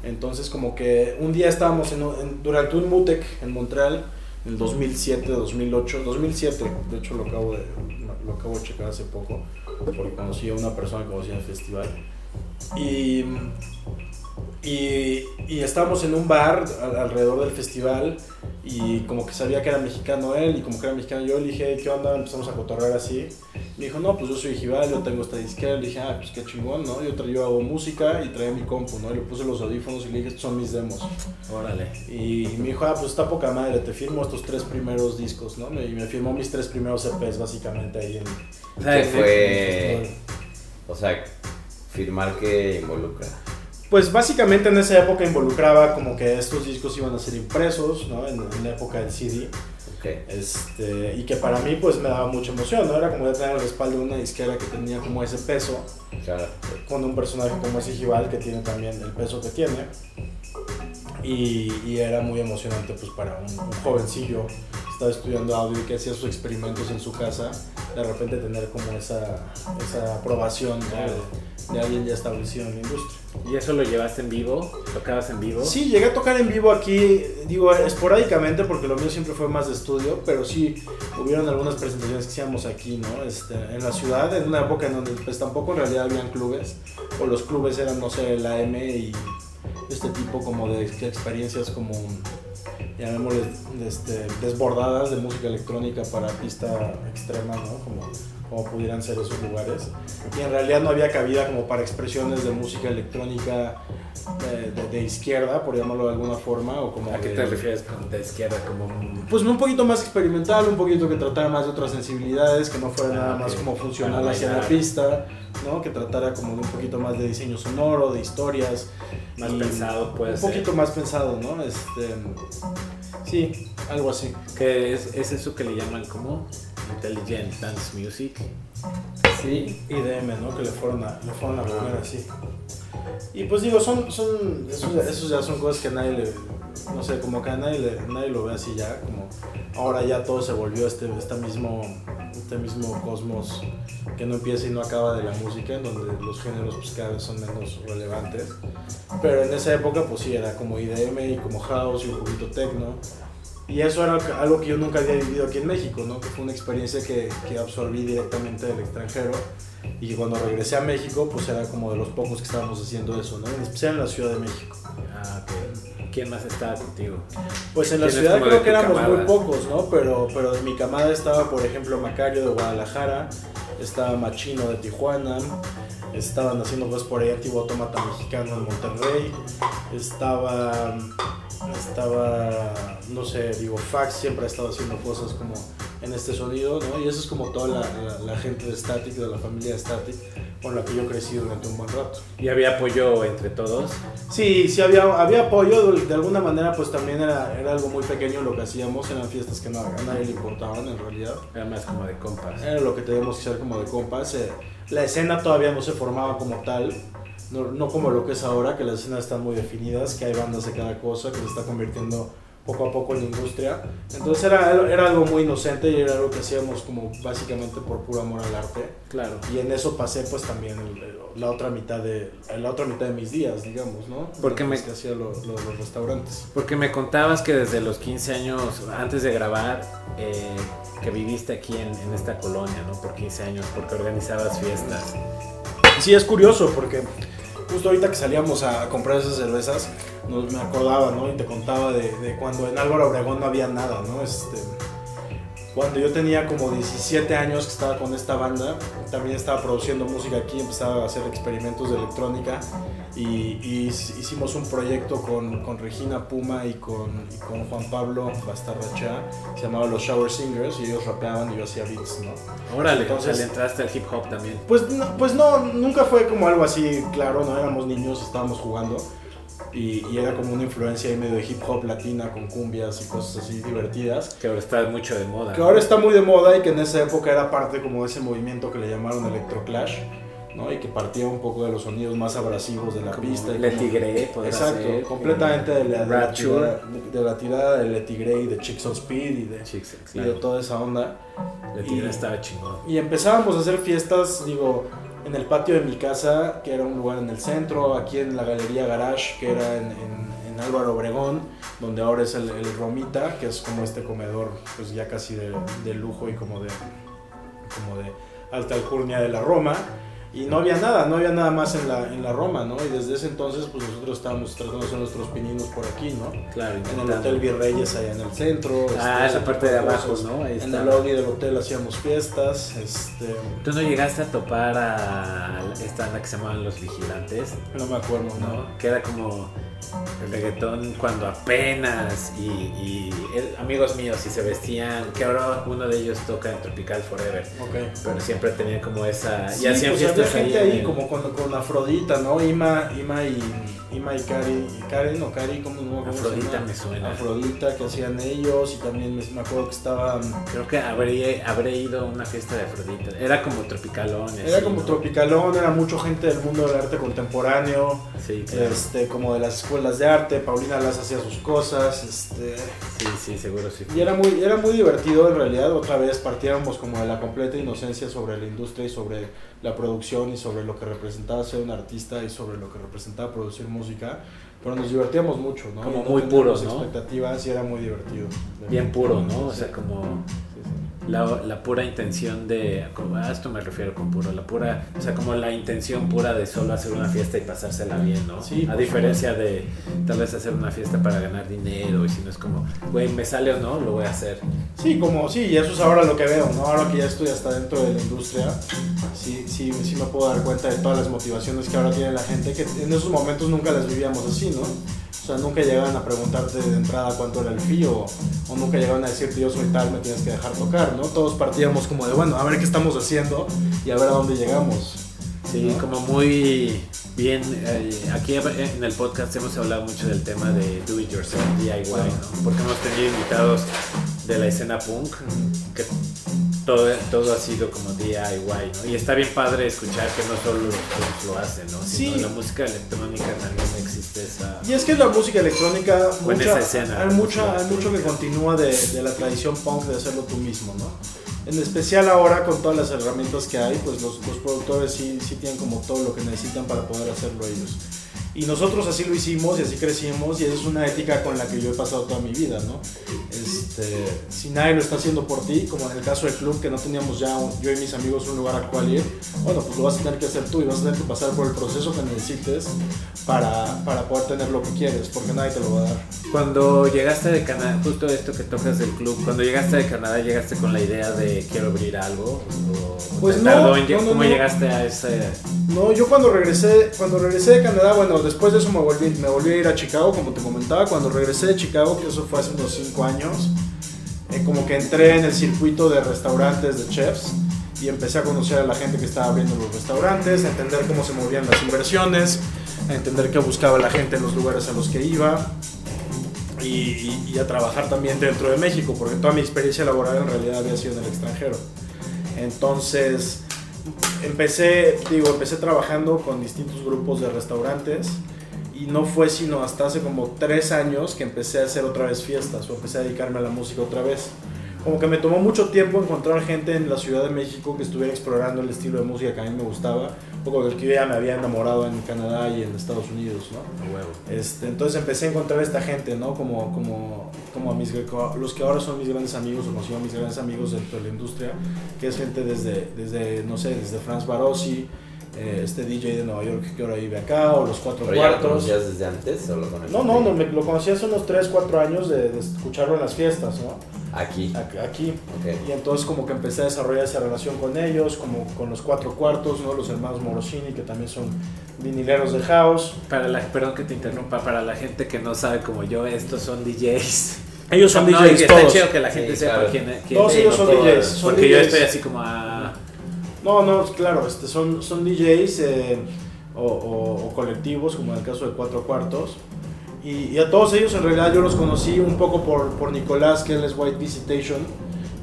B: Entonces como que un día estábamos en, en- durante un Mutec en Montreal, en el 2007, 2008, 2007, de hecho lo acabo de, lo acabo de checar hace poco, porque conocí a una persona que conocía en el festival. Y, y, y estábamos en un bar al- alrededor del festival y como que sabía que era mexicano él y como que era mexicano yo, le dije, ¿qué onda? Empezamos a cotorrear así. Me dijo, no, pues yo soy Jival, yo tengo esta disquera. Le dije, ah, pues qué chingón, ¿no? Yo, yo hago música y traía mi compu, ¿no? Y le puse los audífonos y le dije, estos son mis demos.
C: Órale.
B: Y me dijo, ah, pues está poca madre, te firmo estos tres primeros discos, ¿no? Y me firmó mis tres primeros EPs básicamente ahí en,
C: O sea,
E: ¿Qué
C: en-
E: fue? O sea, firmar que involucra.
B: Pues básicamente en esa época involucraba como que estos discos iban a ser impresos, ¿no? En, en la época del CD. Este, y que para mí pues me daba mucha emoción, ¿no? Era como ya tener el respaldo de una disquera que tenía como ese peso,
E: Claro.
B: con un personaje como ese Jival que tiene también el peso que tiene. Y, y era muy emocionante pues para un, un jovencillo que estaba estudiando audio y que hacía sus experimentos en su casa, de repente tener como esa, esa aprobación ¿no? de, de alguien ya establecido en la industria.
C: ¿Y eso lo llevaste en vivo? ¿Tocabas en vivo?
B: Sí, llegué a tocar en vivo aquí, digo, esporádicamente, porque lo mío siempre fue más de estudio, pero sí hubieron algunas presentaciones que hacíamos aquí, ¿no? Este, en la ciudad, en una época en donde pues tampoco en realidad habían clubes, o los clubes eran, no sé, la M y este tipo como de experiencias como, llamémosle, este, desbordadas de música electrónica para pista extrema, ¿no? Como como pudieran ser esos lugares. Y en realidad no había cabida como para expresiones de música electrónica eh, de, de izquierda, por llamarlo de alguna forma, o como
C: ¿A qué
B: de-
C: te refieres con de izquierda? Como un-
B: Pues un poquito más experimental, un poquito que tratara más de otras sensibilidades, que no fuera
C: Ah,
B: nada más como funcional hacia la pista, ¿no? Que tratara como de un poquito más de diseño sonoro, de historias.
C: más pensado, puede
B: Un
C: ser.
B: poquito más pensado, ¿no? Este, sí, algo así.
C: Que es, es eso que le llaman como Intelligent Dance Music.
B: Sí, IDM, ¿no? Que le fueron a, le fueron a poner así. Y pues digo, son, son esos, esos ya son cosas que nadie le, no sé, como que nadie, le- nadie lo ve así ya, como ahora ya todo se volvió este, este mismo, este mismo cosmos que no empieza y no acaba de la música, en donde los géneros pues cada vez son menos relevantes. Pero en esa época pues sí, era como IDM y como house y un poquito techno. Y eso era algo que yo nunca había vivido aquí en México, ¿no? Que fue una experiencia que, que absorbí directamente del extranjero. Y cuando regresé a México, pues era como de los pocos que estábamos haciendo eso, ¿no? En especial en la Ciudad de México.
C: Ah, ok. ¿Quién más estaba contigo?
B: Pues en la
C: ¿Quién es
B: ciudad creo que éramos
C: camada?
B: muy pocos, ¿no? Pero, pero de mi camada estaba, por ejemplo, Macario de Guadalajara, estaba Machino de Tijuana, estaban haciendo cosas por ahí Antiguo Autómata Mexicano en Monterrey, estaba, estaba, no sé, digo, Fax siempre ha estado haciendo cosas como en este sonido, ¿no? Y eso es como toda la, la- la gente de Static, de la familia de Static, con la que yo crecí durante un buen rato.
C: ¿Y había apoyo entre todos?
B: Sí, sí había, había apoyo, de, de alguna manera pues también era, era algo muy pequeño lo que hacíamos, eran fiestas que no, a nadie le importaban en realidad.
C: Era más como de compas.
B: Era lo que teníamos que hacer como de compas. eh, la escena todavía no se formaba como tal, no, no como lo que es ahora, que las escenas están muy definidas, que hay bandas de cada cosa, que se está convirtiendo poco a poco en la industria. Entonces era, era algo muy inocente y era algo que hacíamos como básicamente por puro amor al arte.
C: Claro.
B: Y en eso pasé pues también el- el- la otra mitad de la otra mitad de mis días, digamos, ¿no?
C: Porque me-
B: que hacía lo, lo los restaurantes.
C: Porque me contabas que desde los 15 años, antes de grabar, eh, que viviste aquí en, en esta colonia, ¿no? Por 15 años, porque organizabas fiestas.
B: Sí, es curioso porque justo ahorita que salíamos a comprar esas cervezas, nos, me acordaba, ¿no? Y te contaba de, de cuando en Álvaro Obregón no había nada, ¿no? Este, cuando yo tenía como 17 años que estaba con esta banda, también estaba produciendo música aquí, empezaba a hacer experimentos de electrónica y, y hicimos un proyecto con, con Regina Puma y con, y con Juan Pablo Bastarrachá, se llamaba Los Shower Singers y ellos rapeaban y yo hacía beats, ¿no?
C: Órale,
B: Entonces-
C: o sea, le entraste al hip hop también.
B: Pues no, pues no, nunca fue como algo así, claro, no éramos niños, estábamos jugando y, y era como una influencia ahí medio de hip hop latina con cumbias y cosas así divertidas.
C: Que ahora está mucho de moda.
B: Que ahora está muy de moda y que en esa época era parte como de ese movimiento que le llamaron electroclash, ¿no? Y que partía un poco de los sonidos más abrasivos de la
C: Como
B: pista.
C: Le podrá
B: Exacto,
C: ser.
B: completamente de la, de la tirada, de la tirada de Le Tigre y de Chicks on Speed y de,
C: Chicks,
B: y de toda esa onda.
C: Le Tigre
B: y-
C: estaba chingón.
B: Y empezábamos a hacer fiestas, digo, en el patio de mi casa, que era un lugar en el centro, aquí en la Galería Garage, que era en, Álvaro Obregón, donde ahora es el, Romita, que es como este comedor, pues ya casi de, lujo y como de alta alcurnia de la Roma. Y no había nada, no había nada más en la, en la Roma, ¿no? Y desde ese entonces, pues nosotros estábamos tratando de hacer nuestros pininos por aquí, ¿no?
C: Claro,
B: En el. Hotel Virreyes, allá en el centro.
C: Ah,
B: este,
C: la parte de abajo. ¿no? Ahí
B: En el lobby del hotel hacíamos fiestas, este,
C: ¿Tú no llegaste a topar a esta banda que se llamaban Los Vigilantes?
B: no me acuerdo, ¿no?
C: ¿no? Que era como el reggaetón cuando apenas y, y el- amigos míos y se vestían, que ahora uno de ellos toca en Tropical Forever,
B: Ok.
C: pero siempre tenían como esa...
B: Sí,
C: y hacían
B: pues había
C: fiestas
B: gente
C: ahí,
B: ahí, como con, con Afrodita, ¿no? Ima, Ima y Ima y y Karen o Cari, ¿cómo, no,
C: Afrodita me suena.
B: Afrodita que hacían ellos y también me, me acuerdo que estaban
C: Creo que habré, habré ido a una fiesta de Afrodita. Era como tropicalón.
B: era
C: así,
B: como
C: ¿no?
B: tropicalón, era mucha gente del mundo del arte contemporáneo,
C: Sí, claro.
B: este, como de las escuelas de arte, Paulina Las hacía sus cosas, este,
C: Sí, sí, seguro sí.
B: Y era muy, era muy divertido en realidad, otra vez partiéramos como de la completa inocencia sobre la industria y sobre la producción y sobre lo que representaba ser un artista y sobre lo que representaba producir música, pero nos divertíamos mucho, ¿no?
C: Como
B: no
C: muy puros, ¿no?
B: expectativas y era muy divertido.
C: Bien puro, ¿no? O sea, como... La, la pura intención de, como, a esto me refiero con puro, la pura, o sea, como la intención pura de solo hacer una fiesta y pasársela bien, ¿no?
B: Sí,
C: a diferencia de tal vez hacer una fiesta para ganar dinero y si no es como, güey, me sale o no, lo voy a hacer.
B: Sí, como, sí, y eso es ahora lo que veo, ¿no? Ahora que ya estoy hasta dentro de la industria, sí, sí, sí me puedo dar cuenta de todas las motivaciones que ahora tiene la gente, que en esos momentos nunca las vivíamos así, ¿no? Sea, nunca llegaban a preguntarte de entrada cuánto era el fee o, o nunca llegaban a decirte yo soy tal, me tienes que dejar tocar, ¿no? Todos partíamos como de, bueno, a ver qué estamos haciendo y a ver a dónde llegamos.
C: Sí,
B: ¿no?
C: como muy bien. eh, aquí en el podcast hemos hablado mucho del tema de do it yourself, DIY, ¿no? Porque hemos tenido invitados de la escena punk que todo, todo ha sido como DIY, ¿no? Y está bien padre escuchar que no solo los lo hacen, ¿no? Sino
B: Sí.
C: la música electrónica también existe esa.
B: Y es que la música electrónica, mucha-
C: esa escena,
B: hay, mucha, hay mucho que continúa de, de la tradición punk de hacerlo tú mismo, ¿no? En especial ahora con todas las herramientas que hay, pues los, los productores sí, sí tienen como todo lo que necesitan para poder hacerlo ellos. Y nosotros así lo hicimos y así crecimos y esa es una ética con la que yo he pasado toda mi vida, ¿no? Este, si nadie lo está haciendo por ti, como en el caso del club que no teníamos ya un- yo y mis amigos un lugar al cual ir, bueno, pues lo vas a tener que hacer tú y vas a tener que pasar por el proceso que necesites para, para poder tener lo que quieres, porque nadie te lo va a dar.
C: Cuando llegaste de Canadá, justo esto que tocas del club, cuando llegaste de Canadá, ¿llegaste con la idea de quiero abrir algo? ¿O
B: Pues no, no, no,
C: ¿Cómo
B: no.
C: llegaste a ese...?
B: No, yo cuando regresé, cuando regresé de Canadá, bueno, después de eso me volví, me volví a ir a Chicago, como te comentaba, cuando regresé de Chicago, que eso fue hace unos 5 años, eh, como que entré en el circuito de restaurantes, de chefs, y empecé a conocer a la gente que estaba abriendo los restaurantes, a entender cómo se movían las inversiones, a entender qué buscaba la gente en los lugares a los que iba, y- y a trabajar también dentro de México, porque toda mi experiencia laboral en realidad había sido en el extranjero. Entonces, empecé, digo, empecé trabajando con distintos grupos de restaurantes y no fue sino hasta hace como tres años que empecé a hacer otra vez fiestas o empecé a dedicarme a la música otra vez. Como que me tomó mucho tiempo encontrar gente en la Ciudad de México que estuviera explorando el estilo de música que a mí me gustaba, un poco del que yo ya me había enamorado en Canadá y en Estados Unidos, ¿no? Este, entonces empecé a encontrar esta gente, ¿no? Como, como, como a mis, los que ahora son mis grandes amigos o considero mis grandes amigos dentro de la industria, que es gente desde, desde no sé, desde Franz Barossi, eh, este DJ de Nueva York que ahora vive acá, o los cuatro
E: ¿Pero ya lo
B: cuartos.
E: conocías desde antes o lo conocías?
B: No, no, no, me, lo conocí hace unos 3, 4 años de, de escucharlo en las fiestas, ¿no?
E: Aquí.
B: Aquí.
E: Ok.
B: Y entonces como que empecé a desarrollar esa relación con ellos, como con los cuatro cuartos, ¿no? Los hermanos Morosini, que también son vinileros de house.
C: Para la, perdón que te interrumpa, para la gente que no sabe como yo, estos son DJs.
B: Ellos son
C: No,
B: DJs
C: que está
B: todos.
C: chido que la gente
E: Sí,
C: sepa
E: claro.
C: quién, quién
B: Todos
C: es,
B: ellos son
C: todo-
B: DJs, son
C: Porque yo
B: DJs.
C: estoy así como a...
B: No, no, claro, este, son, son DJs eh, o, colectivos, como en el caso de Cuatro Cuartos. Y, a todos ellos en realidad yo los conocí un poco por, por Nicolás, que él es White Visitation.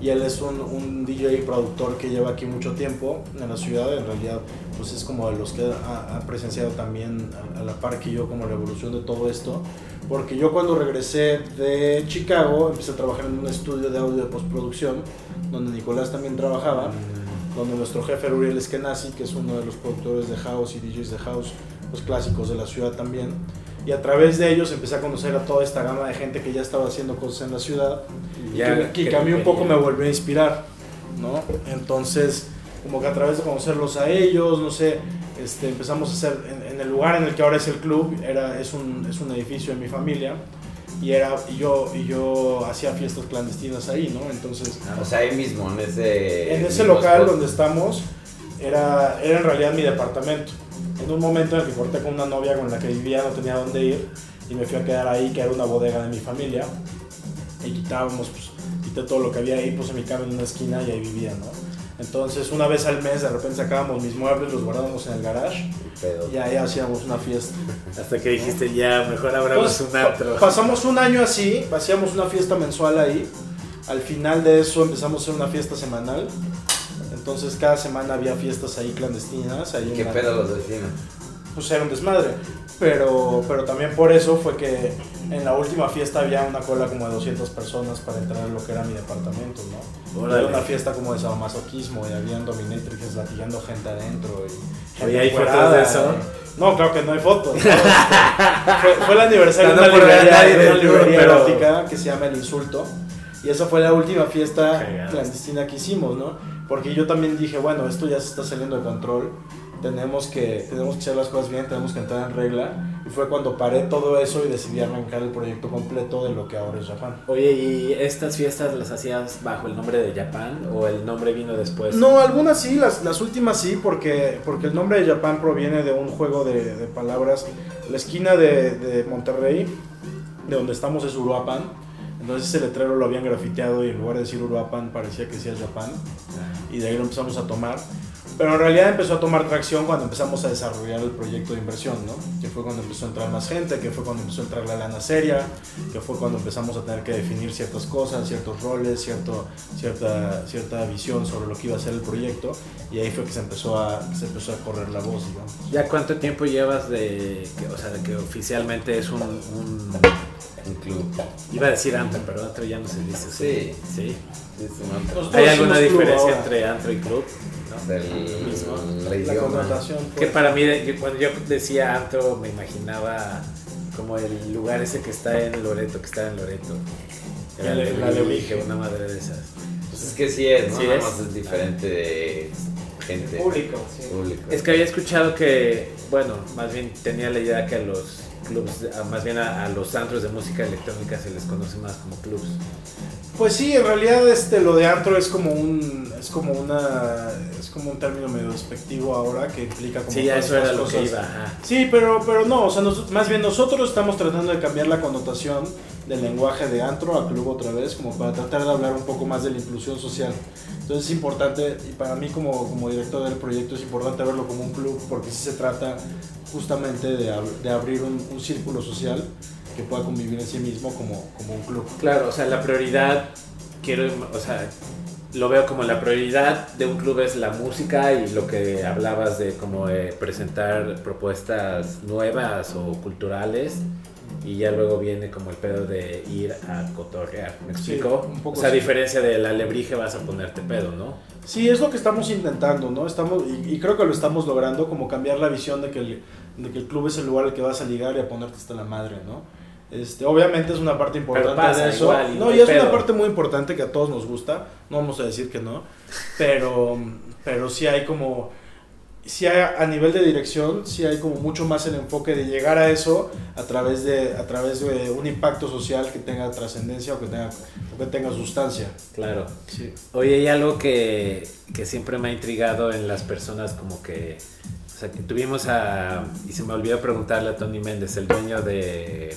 B: Y él es un, un DJ productor que lleva aquí mucho tiempo en la ciudad. En realidad, pues es como de los que ha, presenciado también a, a la par que yo como la evolución de todo esto. Porque yo cuando regresé de Chicago empecé a trabajar en un estudio de audio de postproducción, donde Nicolás también trabajaba donde nuestro jefe Uriel Eskenazi, que es uno de los productores de house y DJs de house, los clásicos de la ciudad también. Y a través de ellos empecé a conocer a toda esta gama de gente que ya estaba haciendo cosas en la ciudad y
C: Ya,
B: que,
C: que
B: que a mí un poco me volvió a inspirar, ¿no? Entonces, como que a través de conocerlos a ellos, no sé, este, empezamos a hacer, en, en el lugar en el que ahora es el club, era, es, un, es un edificio de mi familia, y, era, y, yo, y yo hacía fiestas clandestinas ahí, ¿no? Entonces,
E: O sea, ahí mismo, en ese.
B: en ese local donde estamos era, era en realidad mi departamento. En un momento en el que corté con una novia con la que vivía, no tenía dónde ir y me fui a quedar ahí, que era una bodega de mi familia. Y quitábamos, pues, quité todo lo que había ahí, puse mi cama en una esquina y ahí vivía, ¿no? Entonces, una vez al mes, de repente sacábamos mis muebles, los guardábamos en el garage y ahí hacíamos una fiesta.
C: Hasta que dijiste, ya, mejor abramos
B: Entonces,
C: un antro.
B: pa- Pasamos un año así, hacíamos una fiesta mensual ahí. Al final de eso empezamos a hacer una fiesta semanal. Entonces cada semana había fiestas ahí clandestinas. Ahí en
E: ¿Qué
B: la-
E: pedo los vecinos?
B: Pues era un desmadre. Pero, pero también por eso fue que en la última fiesta había una cola como de 200 personas para entrar a lo que era mi departamento, ¿no?
C: Órale.
B: Era una fiesta como de sadomasoquismo y habían dominatrixes latigando gente adentro. Y gente
C: Oye, ¿hay fotos de eso?
B: y- No, claro que no hay fotos. ¿no? fue, fue el aniversario de
C: No,
B: una
C: no
B: librería, de una librería
C: pero-
B: erótica que se llama El Insulto. Y esa fue la última fiesta clandestina que hicimos, ¿no? Porque yo también dije, bueno, esto ya se está saliendo de control, tenemos que, tenemos que hacer las cosas bien, tenemos que entrar en regla. Y fue cuando paré todo eso y decidí arrancar el proyecto completo de lo que ahora es Japan.
C: Oye, ¿y estas fiestas las hacías bajo el nombre de Japan o el nombre vino después?
B: No, algunas sí, las, las últimas sí, porque, porque el nombre de Japan proviene de un juego de, de palabras. La esquina de, de Monterrey, de donde estamos, es Uruapan. Entonces ese letrero lo habían grafiteado y en lugar de decir Uruapan parecía que decía Japan. Y de ahí lo empezamos a tomar. Pero en realidad empezó a tomar tracción cuando empezamos a desarrollar el proyecto de inversión, ¿no? Que fue cuando empezó a entrar más gente, que fue cuando empezó a entrar la lana seria, que fue cuando empezamos a tener que definir ciertas cosas, ciertos roles, cierto, cierta, cierta visión sobre lo que iba a ser el proyecto. Y ahí fue que se empezó a, se empezó a correr la voz, digamos.
C: ¿Ya cuánto tiempo llevas de que, o sea, de que oficialmente es un, un-
E: Un club.
C: iba a decir antro, pero antro ya no se dice.
E: Sí.
C: Sí.
E: Sí, es un antro.
B: Nosotros
C: ¿Hay alguna
B: club
C: diferencia entre antro y club? ¿No?
E: Del
C: mismo.
E: la
B: connotación.
C: Que
B: pues.
C: para mí, de- que cuando yo decía antro, me imaginaba como el lugar ese que está en Loreto, que está en Loreto. Era
B: La-
C: el
B: la
C: Alebrije,
B: Alebrije.
C: una madre de esas.
E: Pues es que sí es, ¿no?
C: Sí
E: Nada
C: es.
E: más es diferente de gente.
D: Público, sí.
E: Público.
C: Es que había escuchado que, bueno, más bien tenía la idea que a los clubs, más bien a, a los antros de música electrónica se les conoce más como clubs.
B: Pues sí, en realidad este lo de antro es como un es como una es como un término medio despectivo ahora que implica como
C: Sí, eso era lo que iba. ajá.
B: Sí, pero pero no, o sea, nos- más bien nosotros estamos tratando de cambiar la connotación del lenguaje de antro a club otra vez como para tratar de hablar un poco más de la inclusión social. Entonces es importante y para mí como como director del proyecto es importante verlo como un club porque sí se trata justamente de, ab- de abrir un, un círculo social que pueda convivir en sí mismo como, como un club.
C: Claro, o sea, la prioridad, quiero, o sea, lo veo como la prioridad de un club es la música y lo que hablabas de como eh, presentar propuestas nuevas o culturales y ya luego viene como el pedo de ir a cotorrear, ¿me
B: Sí,
C: explico?
B: un poco
C: o sea, a diferencia del alebrije vas a ponerte pedo, ¿no?
B: Sí, es lo que estamos intentando, ¿no? Estamos, y, y creo que lo estamos logrando, como cambiar la visión de que, el, de que el club es el lugar al que vas a ligar y a ponerte hasta la madre, ¿no? Este, obviamente es una parte importante
C: pasa
B: de eso.
C: igual no
B: y es
C: pedo.
B: una parte muy importante que a todos nos gusta, no vamos a decir que no, pero, pero sí hay como, sí hay a nivel de dirección, sí hay como mucho más el enfoque de llegar a eso a través de, a través de un impacto social que tenga trascendencia o que tenga, o que tenga sustancia.
C: Claro.
B: Sí.
C: Oye, hay algo que, que siempre me ha intrigado en las personas como que... O sea, que tuvimos a... Y se me olvidó preguntarle a Tony Méndez, el dueño de,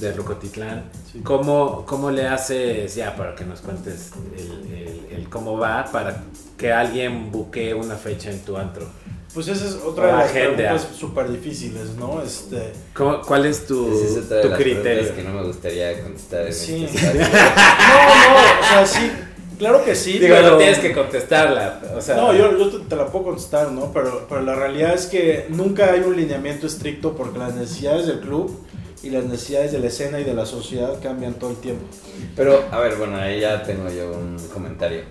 C: de Rocotitlán,
B: Sí.
C: ¿cómo, ¿cómo le haces, ya para que nos cuentes el, el- el cómo va para que alguien buquee una fecha en tu antro?
B: Pues esa es otra de las
C: Agenda.
B: preguntas súper difíciles, ¿no? Este,
C: ¿Cómo- ¿Cuál es tu,
E: es otra de
C: tu
E: las
C: criterio?
E: que no me gustaría contestar en
B: Sí.
E: este
B: no, no, o sea, sí, claro que sí,
C: Digo,
B: pero...
C: no tienes que contestarla. O sea,
B: No, yo, yo te, te la puedo contestar, ¿no? Pero, pero la realidad es que nunca hay un lineamiento estricto porque las necesidades del club y las necesidades de la escena y de la sociedad cambian todo el tiempo.
E: Pero, a ver, bueno, ahí ya tengo yo un comentario.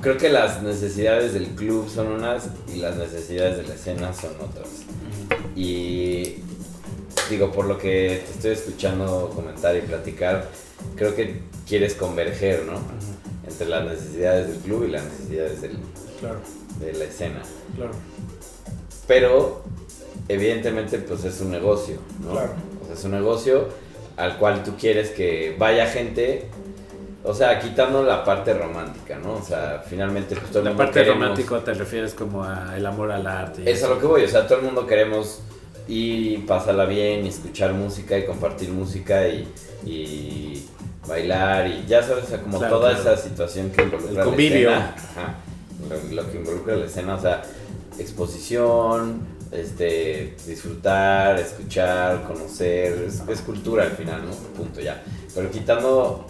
E: Creo que las necesidades del club son unas y las necesidades de la escena son otras. Y digo, por lo que te estoy escuchando comentar y platicar, creo que quieres converger, ¿no? Entre las necesidades del club y las necesidades del-
B: Claro,
E: de la escena.
B: claro.
E: Pero, evidentemente, pues es un negocio, ¿no?
B: Claro.
E: O sea, es un negocio al cual tú quieres que vaya gente, o sea, quitando la parte romántica, ¿no? O sea, finalmente, pues todo el
C: La
E: mundo
C: parte
E: queremos-
C: romántica te refieres como a el amor al arte.
E: Es a lo que voy, o sea, todo el mundo queremos ir y pasarla bien y escuchar música y compartir música y, y bailar y ya sabes, o sea, como
C: Claro,
E: toda
C: claro.
E: esa situación que involucra
C: El
E: la
C: convivio.
E: escena. Ajá, lo, lo que involucra la escena, o sea, exposición, este, disfrutar, escuchar, conocer, es, es cultura al final, ¿no? Punto ya. Pero quitando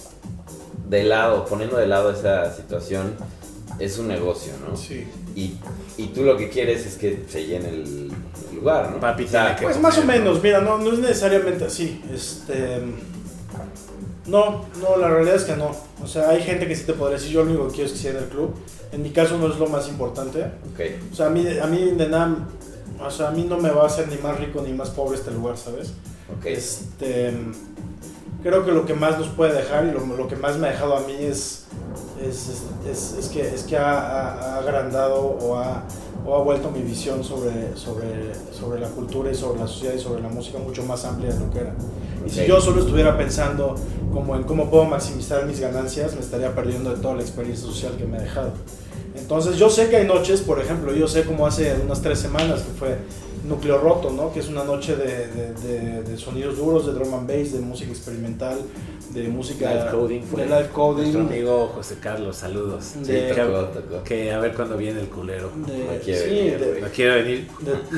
E: de lado, poniendo de lado esa situación, es un negocio, ¿no?
B: Sí.
E: Y, y tú lo que quieres es que se llene el, el lugar, ¿no?
C: Papi
E: O sea,
C: tiene que-
B: Pues más o menos, mira, no, no es necesariamente así. Este. No, no, la realidad es que no. O sea, hay gente que sí te podría decir, yo lo único que quiero es que sea en el club. En mi caso no es lo más importante.
E: Ok,
B: O sea, a mí, a mí de nada, o sea, a mí no me va a hacer ni más rico ni más pobre este lugar, ¿sabes?
E: ok.
B: Este, creo que lo que más nos puede dejar y lo, lo que más me ha dejado a mí es, es, es, es que, es que ha, ha- ha agrandado o ha, o ha vuelto mi visión sobre, sobre, sobre la cultura y sobre la sociedad y sobre la música mucho más amplia de lo que era. Y si yo solo estuviera pensando como en cómo puedo maximizar mis ganancias, me estaría perdiendo de toda la experiencia social que me ha dejado. Entonces yo sé que hay noches, por ejemplo, yo sé como hace unas tres semanas que fue Núcleo Roto, ¿no? Que es una noche de, de- de- de sonidos duros, de drum and bass, de música experimental, de música...
C: Live coding fue.
B: De live coding.
C: Nuestro amigo José Carlos, saludos.
E: Sí, tocó, tocó.
C: Que a ver cuándo viene el culero.
B: de-
E: No quiere
B: sí,
E: venir.
C: No quiero venir.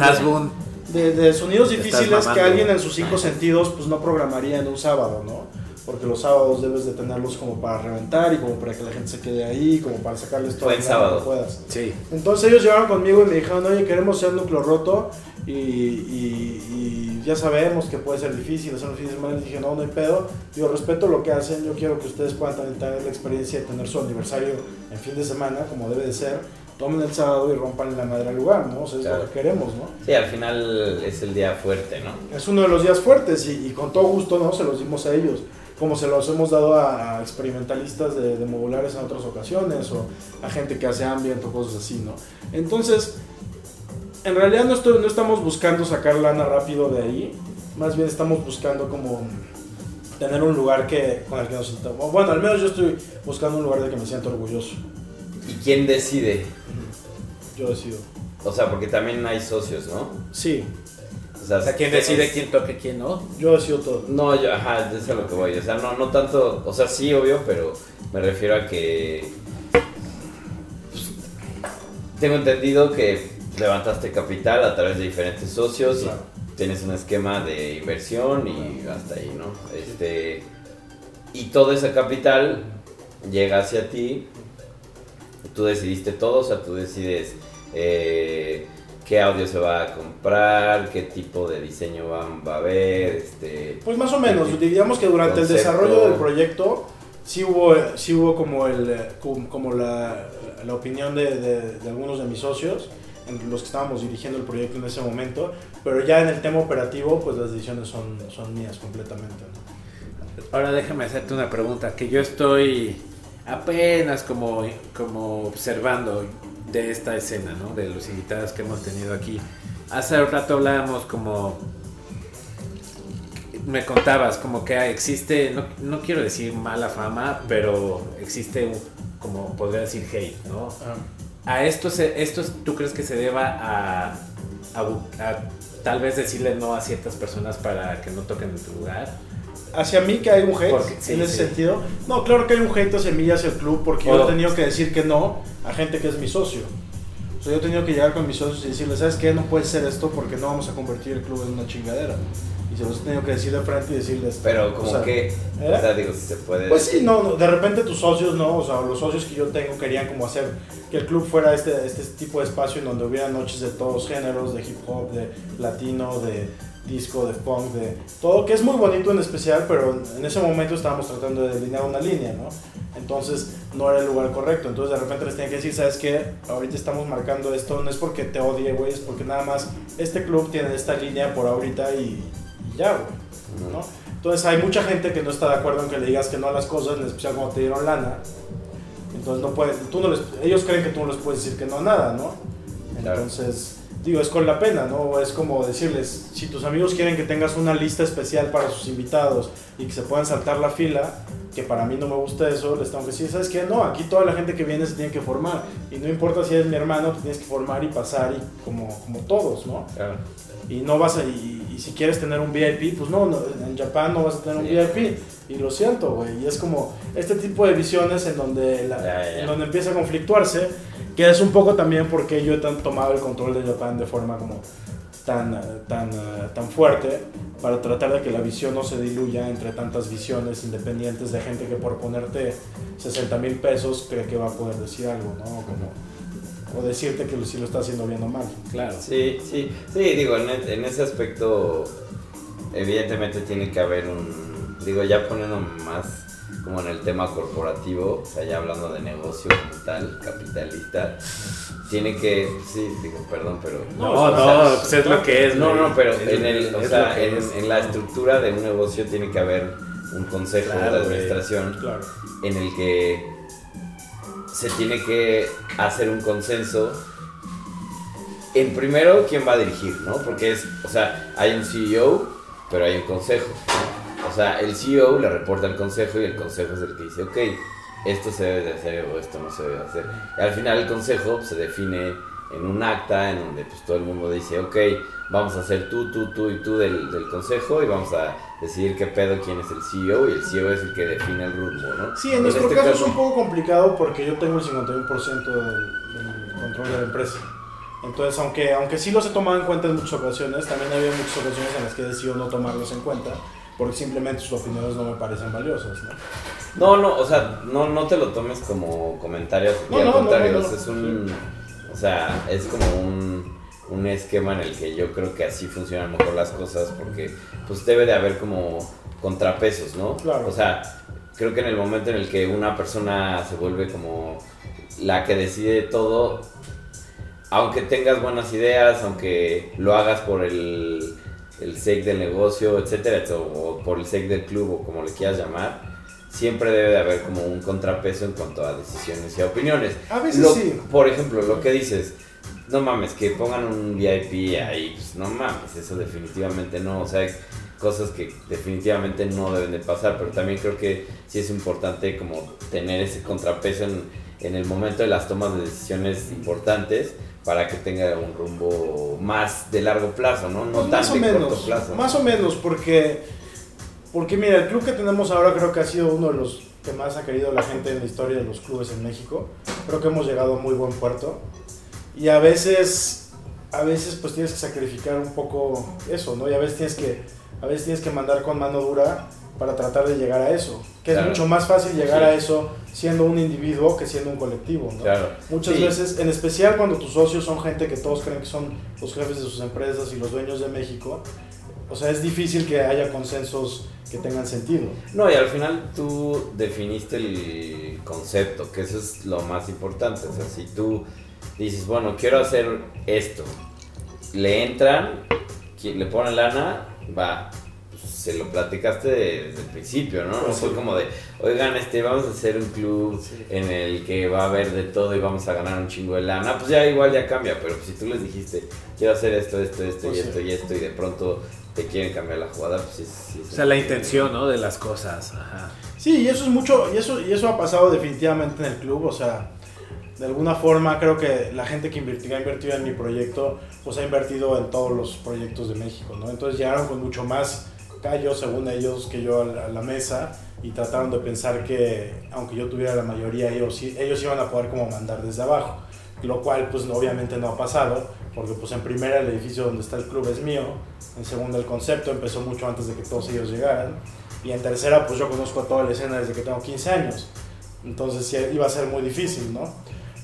C: Hasbun.
B: de, sonidos difíciles que alguien en sus cinco sentidos pues no programaría en un sábado, ¿no? Porque los sábados debes de tenerlos como para reventar y como para que la gente se quede ahí, como para sacarles todo el
E: sábado.
B: que puedas.
C: Sí.
B: Entonces ellos llegaron conmigo y me dijeron, oye, queremos hacer núcleo roto y, y- y ya sabemos que puede ser difícil hacer un fin de semana. Y dije, no, no hay pedo. Yo respeto lo que hacen, yo quiero que ustedes puedan también tener la experiencia de tener su aniversario en fin de semana, como debe de ser. Tomen el sábado y rompan la madre al lugar, ¿no? O sea, es
E: Claro.
B: lo que queremos, ¿no?
E: Sí, al final es el día fuerte, ¿no?
B: Es uno de los días fuertes y, y con todo gusto, ¿no? Se los dimos a ellos. Como se los hemos dado a, experimentalistas de, de modulares en otras ocasiones o a gente que hace ambient o cosas así, ¿no? Entonces, en realidad no, estoy- no estamos buscando sacar lana rápido de ahí, más bien estamos buscando como tener un lugar que con el que nos sintamos. Bueno, al menos yo estoy buscando un lugar de que me siento orgulloso.
E: ¿Y quién decide?
B: Yo decido.
E: O sea, porque también hay socios, ¿no?
B: Sí,
E: O sea,
C: O sea, ¿quién decide quién toque quién no?
B: yo decido todo.
E: No, yo, ajá, eso es a lo que voy. O sea, no, no tanto, o sea, sí, obvio, pero me refiero a que. pues, tengo entendido que levantaste capital a través de diferentes socios
B: Claro.
E: y tienes un esquema de inversión y hasta ahí, ¿no? Este. Y todo ese capital llega hacia ti. Tú decidiste todo, o sea, tú decides. eh, qué audio se va a comprar, qué tipo de diseño va, va a haber, este...
B: Pues más o menos, diríamos que durante el
E: Concepto.
B: desarrollo del proyecto sí hubo, sí hubo como, el, eh, como como la, la opinión de, de- de algunos de mis socios, en los que estábamos dirigiendo el proyecto en ese momento, pero ya en el tema operativo pues las decisiones son, son mías completamente. ¿no?
C: Ahora déjame hacerte una pregunta que yo estoy apenas como, como observando de esta escena, ¿no? De los invitados que hemos tenido aquí. Hace un rato hablábamos como... Me contabas como que existe, no, no quiero decir mala fama, pero existe un, como podría decir hate, ¿no? a esto, se, esto es- tú crees que se deba a, a tal vez decirle no a ciertas personas para que no toquen en tu lugar?
B: Hacia mí que hay un hate
C: Porque- sí,
B: en ese
C: sí.
B: sentido. No, claro que hay un hate hacia mí y hacia el club porque yo he tenido que decir que no a gente que es mi socio. O sea, yo he tenido que llegar con mis socios y decirles, ¿sabes qué? No puede ser esto porque no vamos a convertir el club en una chingadera. Y se los he tenido que decir de frente y decirles...
E: Pero como
B: o sea,
E: que,
B: ¿eh?
E: o sea, digo, si se puede...
B: Pues sí, no, no, de repente tus socios, ¿no? O sea, los socios que yo tengo querían como hacer que el club fuera este, este tipo de espacio en donde hubiera noches de todos géneros, de hip hop, de latino, de disco, de punk, de todo, que es muy bonito en especial, pero en ese momento estábamos tratando de delinear una línea, ¿no? Entonces no era el lugar correcto. Entonces de repente les tenía que decir, ¿sabes qué? Ahorita estamos marcando esto, no es porque te odie, güey, es porque nada más este club tiene esta línea por ahorita y, y ya, güey. ¿no? Entonces hay mucha gente que no está de acuerdo en que le digas que no a las cosas, en especial cuando te dieron lana. Entonces no pueden, tú no les, ellos creen que tú no les puedes decir que no a nada, ¿no?
E: Claro.
B: Digo, es con la pena, ¿no? Es como decirles, si tus amigos quieren que tengas una lista especial para sus invitados y que se puedan saltar la fila, que para mí no me gusta eso, les tengo que decir, ¿sabes qué? No, aquí toda la gente que viene se tiene que formar. Y no importa si eres mi hermano, te tienes que formar y pasar y como, como todos, ¿no?
E: Claro.
B: y no vas a, y, y si quieres tener un VIP, pues no, no, en Japón no vas a tener un. VIP. Y lo siento, güey. Y es como este tipo de visiones en donde, la-
E: Ya, ya, ya.
B: en donde empieza a conflictuarse, que es un poco también porque yo he tan- tomado el control de Japón de forma como tan, eh, tan, eh, tan fuerte para tratar de que la visión no se diluya entre tantas visiones independientes de gente que por ponerte 60 mil pesos cree que va a poder decir algo, ¿no? Como, o decirte que si lo está haciendo bien o mal.
C: Claro.
E: Sí, sí, sí, digo, en, e- en ese aspecto, evidentemente tiene que haber un, digo, ya poniendo más como en el tema corporativo, o sea, ya hablando de negocio como tal, capitalista, tiene que, sí, digo, perdón, pero...
C: No, no,
B: sea,
C: pues es lo que es.
E: No, no, pero en, el, o sea, en, la estructura de un negocio tiene que haber un consejo
C: Claro,
E: de administración
B: Claro.
E: en el que se tiene que hacer un consenso en primero quién va a dirigir, ¿no? Porque es, o sea, hay un CEO, pero hay un consejo. O sea, el CEO le reporta al consejo y el consejo es el que dice, ok, esto se debe de hacer o esto no se debe de hacer. Y al final el consejo se define en un acta en donde pues todo el mundo dice, ok, vamos a hacer tú, tú, tú y tú del, del consejo y vamos a decidir qué pedo quién es el CEO y el CEO es el que define el rumbo, ¿no?
B: Sí, en nuestro
E: este
B: caso, es un poco complicado porque yo tengo el 51% del, del control de la empresa. Entonces, aunque, aunque sí los he tomado en cuenta en muchas ocasiones, también había muchas ocasiones en las que he decidido no tomarlos en cuenta porque simplemente sus opiniones no me parecen valiosas. ¿no?
E: No, no, o sea, no, no te lo tomes como comentarios,
B: No,
E: al
B: no,
E: contrario,
B: no.
E: es un, o sea, es como un, un esquema en el que yo creo que así funcionan mejor las cosas porque pues debe de haber como contrapesos, ¿no?
B: Claro.
E: O sea, creo que en el momento en el que una persona se vuelve como la que decide todo, aunque tengas buenas ideas, aunque lo hagas por el, el sake del negocio, etcétera, o por el sake del club o como le quieras llamar, siempre debe de haber como un contrapeso en cuanto a decisiones y a opiniones.
B: A veces
E: Lo-
B: sí.
E: Por ejemplo, lo que dices, no mames, que pongan un VIP ahí, pues no mames, eso definitivamente no, o sea, cosas que definitivamente no deben de pasar, pero también creo que sí es importante como tener ese contrapeso en, en el momento de las tomas de decisiones importantes para que tenga un rumbo más de largo plazo, ¿no? No
B: Pues más o
E: tan de
B: menos,
E: corto plazo.
B: más o menos, porque, porque mira, el club que tenemos ahora creo que ha sido uno de los que más ha querido la gente en la historia de los clubes en México. Creo que hemos llegado a muy buen puerto. Y a veces, a veces pues tienes que sacrificar un poco eso, ¿no? Y a veces tienes que, a veces tienes que mandar con mano dura para tratar de llegar a eso. Que
E: Claro.
B: es mucho más fácil llegar
E: Sí.
B: a eso siendo un individuo que siendo un colectivo, ¿no?
E: Claro.
B: Muchas
E: Sí.
B: veces, en especial cuando tus socios son gente que todos creen que son los jefes de sus empresas y los dueños de México, o sea, es difícil que haya consensos que tengan sentido.
E: No, y al final tú definiste el concepto, que eso es lo más importante. O sea, si tú dices, bueno, quiero hacer esto, le entran, le ponen lana, va, pues, se lo platicaste desde el principio, ¿no? No
B: Pues
E: fue como de, oigan, este, vamos a hacer un club en el que va a haber de todo y vamos a ganar un chingo de lana, pues ya igual ya cambia, pero pues, si tú les dijiste, quiero hacer esto, esto, esto
B: Pues
E: y
B: sí.
E: esto y esto, y de pronto te quieren cambiar la jugada, pues sí, sí.
C: O sea, la intención, ¿no? De las cosas. Ajá.
B: Sí, y eso es mucho, y eso, y eso ha pasado definitivamente en el club, o sea, de alguna forma creo que la gente que invirtió, que ha invertido en mi proyecto, pues ha invertido en todos los proyectos de México, ¿no? Entonces llegaron con mucho más callo, según ellos, que yo a la, a la mesa y trataron de pensar que, aunque yo tuviera la mayoría, ellos, ellos iban a poder como mandar desde abajo, lo cual pues no- obviamente no ha pasado, porque pues en primera el edificio donde está el club es mío, en segunda el concepto empezó mucho antes de que todos ellos llegaran, y en tercera, pues yo conozco a toda la escena desde que tengo 15 años. Entonces sí, iba a ser muy difícil, ¿no?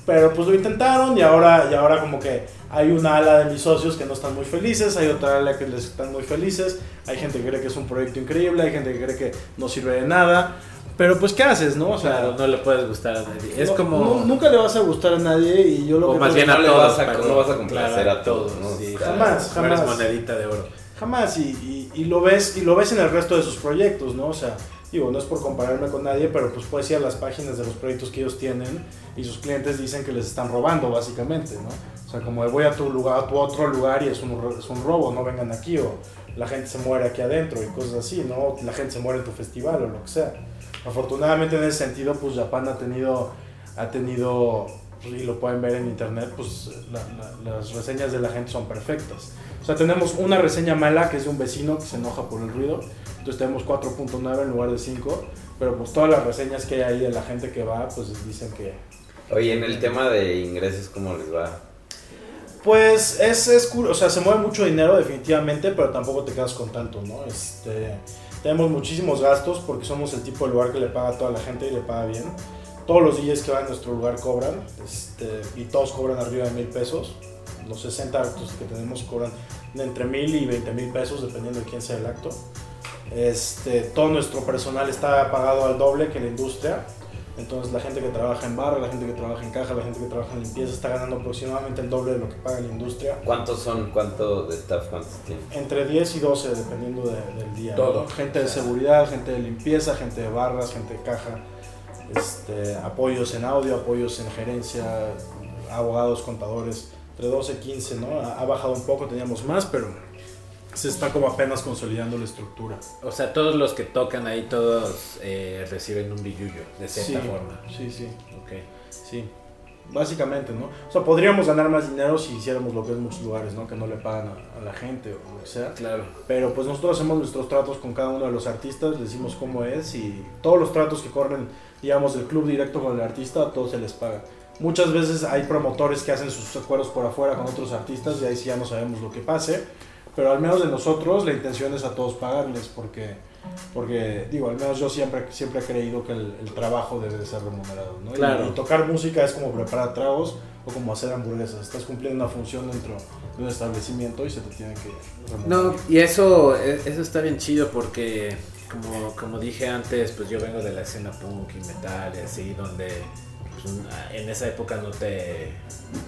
B: Pero pues lo intentaron y ahora, y ahora como que hay una ala de mis socios que no están muy felices, hay otra ala que les están muy felices, hay gente que cree que es un proyecto increíble, hay gente que cree que no sirve de nada. Pero pues ¿qué haces, no? O sea,
C: Claro, no le puedes gustar a nadie. Es
B: no-
C: como...
B: no- nunca le vas a gustar a nadie y yo lo
C: o
B: que
C: más bien a
E: no le
C: todos.
E: vas a- no vas a complacer a todos, ¿no?
C: sí.
B: Jamás,
C: No eres
B: jamás.
C: monedita de oro.
B: Jamás, y, y, y lo ves, y lo ves en el resto de sus proyectos, ¿no? O sea, digo, no es por compararme con nadie, pero pues puedes ir a las páginas de los proyectos que ellos tienen y sus clientes dicen que les están robando, básicamente, ¿no? O sea, como de voy a tu lugar, a tu otro lugar y es un, es un robo, no vengan aquí, o la gente se muere aquí adentro y cosas así, ¿no? La gente se muere en tu festival o lo que sea. Afortunadamente en ese sentido, pues Japan ha tenido, ha tenido, pues, y lo pueden ver en internet, pues la- la- las reseñas de la gente son perfectas. O sea, tenemos una reseña mala que es de un vecino que se enoja por el ruido. Entonces tenemos 4.9 en lugar de 5. Pero pues todas las reseñas que hay ahí de la gente que va, pues dicen que...
E: Oye, en el tema de ingresos, ¿cómo les va?
B: Pues es, es o sea, se mueve mucho dinero definitivamente, pero tampoco te quedas con tanto, ¿no? Este, tenemos muchísimos gastos porque somos el tipo de lugar que le paga a toda la gente y le paga bien. Todos los DJs que van a nuestro lugar cobran, este, y todos cobran arriba de mil pesos. Los 60 actos que tenemos cobran de entre mil y 20 mil pesos, dependiendo de quién sea el acto. Este, todo nuestro personal está pagado al doble que la industria. Entonces la gente que trabaja en barra, la gente que trabaja en caja, la gente que trabaja en limpieza está ganando aproximadamente el doble de lo que paga la industria.
E: ¿Cuántos son? ¿Cuánto de staff? ¿Cuántos tienen?
B: Entre 10 y 12 dependiendo de- del día.
C: Todo.
B: ¿no? Gente de seguridad, gente de limpieza, gente de barras, gente de caja, este, apoyos en audio, apoyos en gerencia, abogados, contadores, entre 12 y 15, ¿no? Ha, ha bajado un poco, teníamos más, pero se está como apenas consolidando la estructura.
C: O sea, todos los que tocan ahí, todos eh, reciben un billuyo, de cierta
B: sí,
C: forma.
B: Sí, sí,
C: Ok.
B: sí. Básicamente, ¿no? O sea, podríamos ganar más dinero si hiciéramos lo que es en muchos lugares, ¿no? Que no le pagan a, a la gente o lo que sea.
C: Claro.
B: Pero pues nosotros hacemos nuestros tratos con cada uno de los artistas, decimos cómo es y todos los tratos que corren, digamos, del club directo con el artista, a todos se les paga. Muchas veces hay promotores que hacen sus acuerdos por afuera con otros artistas y ahí sí ya no sabemos lo que pase. Pero al menos de nosotros la intención es a todos pagarles porque, porque digo, al menos yo siempre, siempre he creído que el, el trabajo debe de ser remunerado. ¿no? Y-
C: Claro.
B: Y, tocar música es como preparar tragos o como hacer hamburguesas. Estás cumpliendo una función dentro de un establecimiento y se te tiene que remunerar.
C: No, y eso, e- eso está bien chido porque, como, como dije antes, pues yo vengo de la escena punk y metal y así, donde pues, en esa época no te,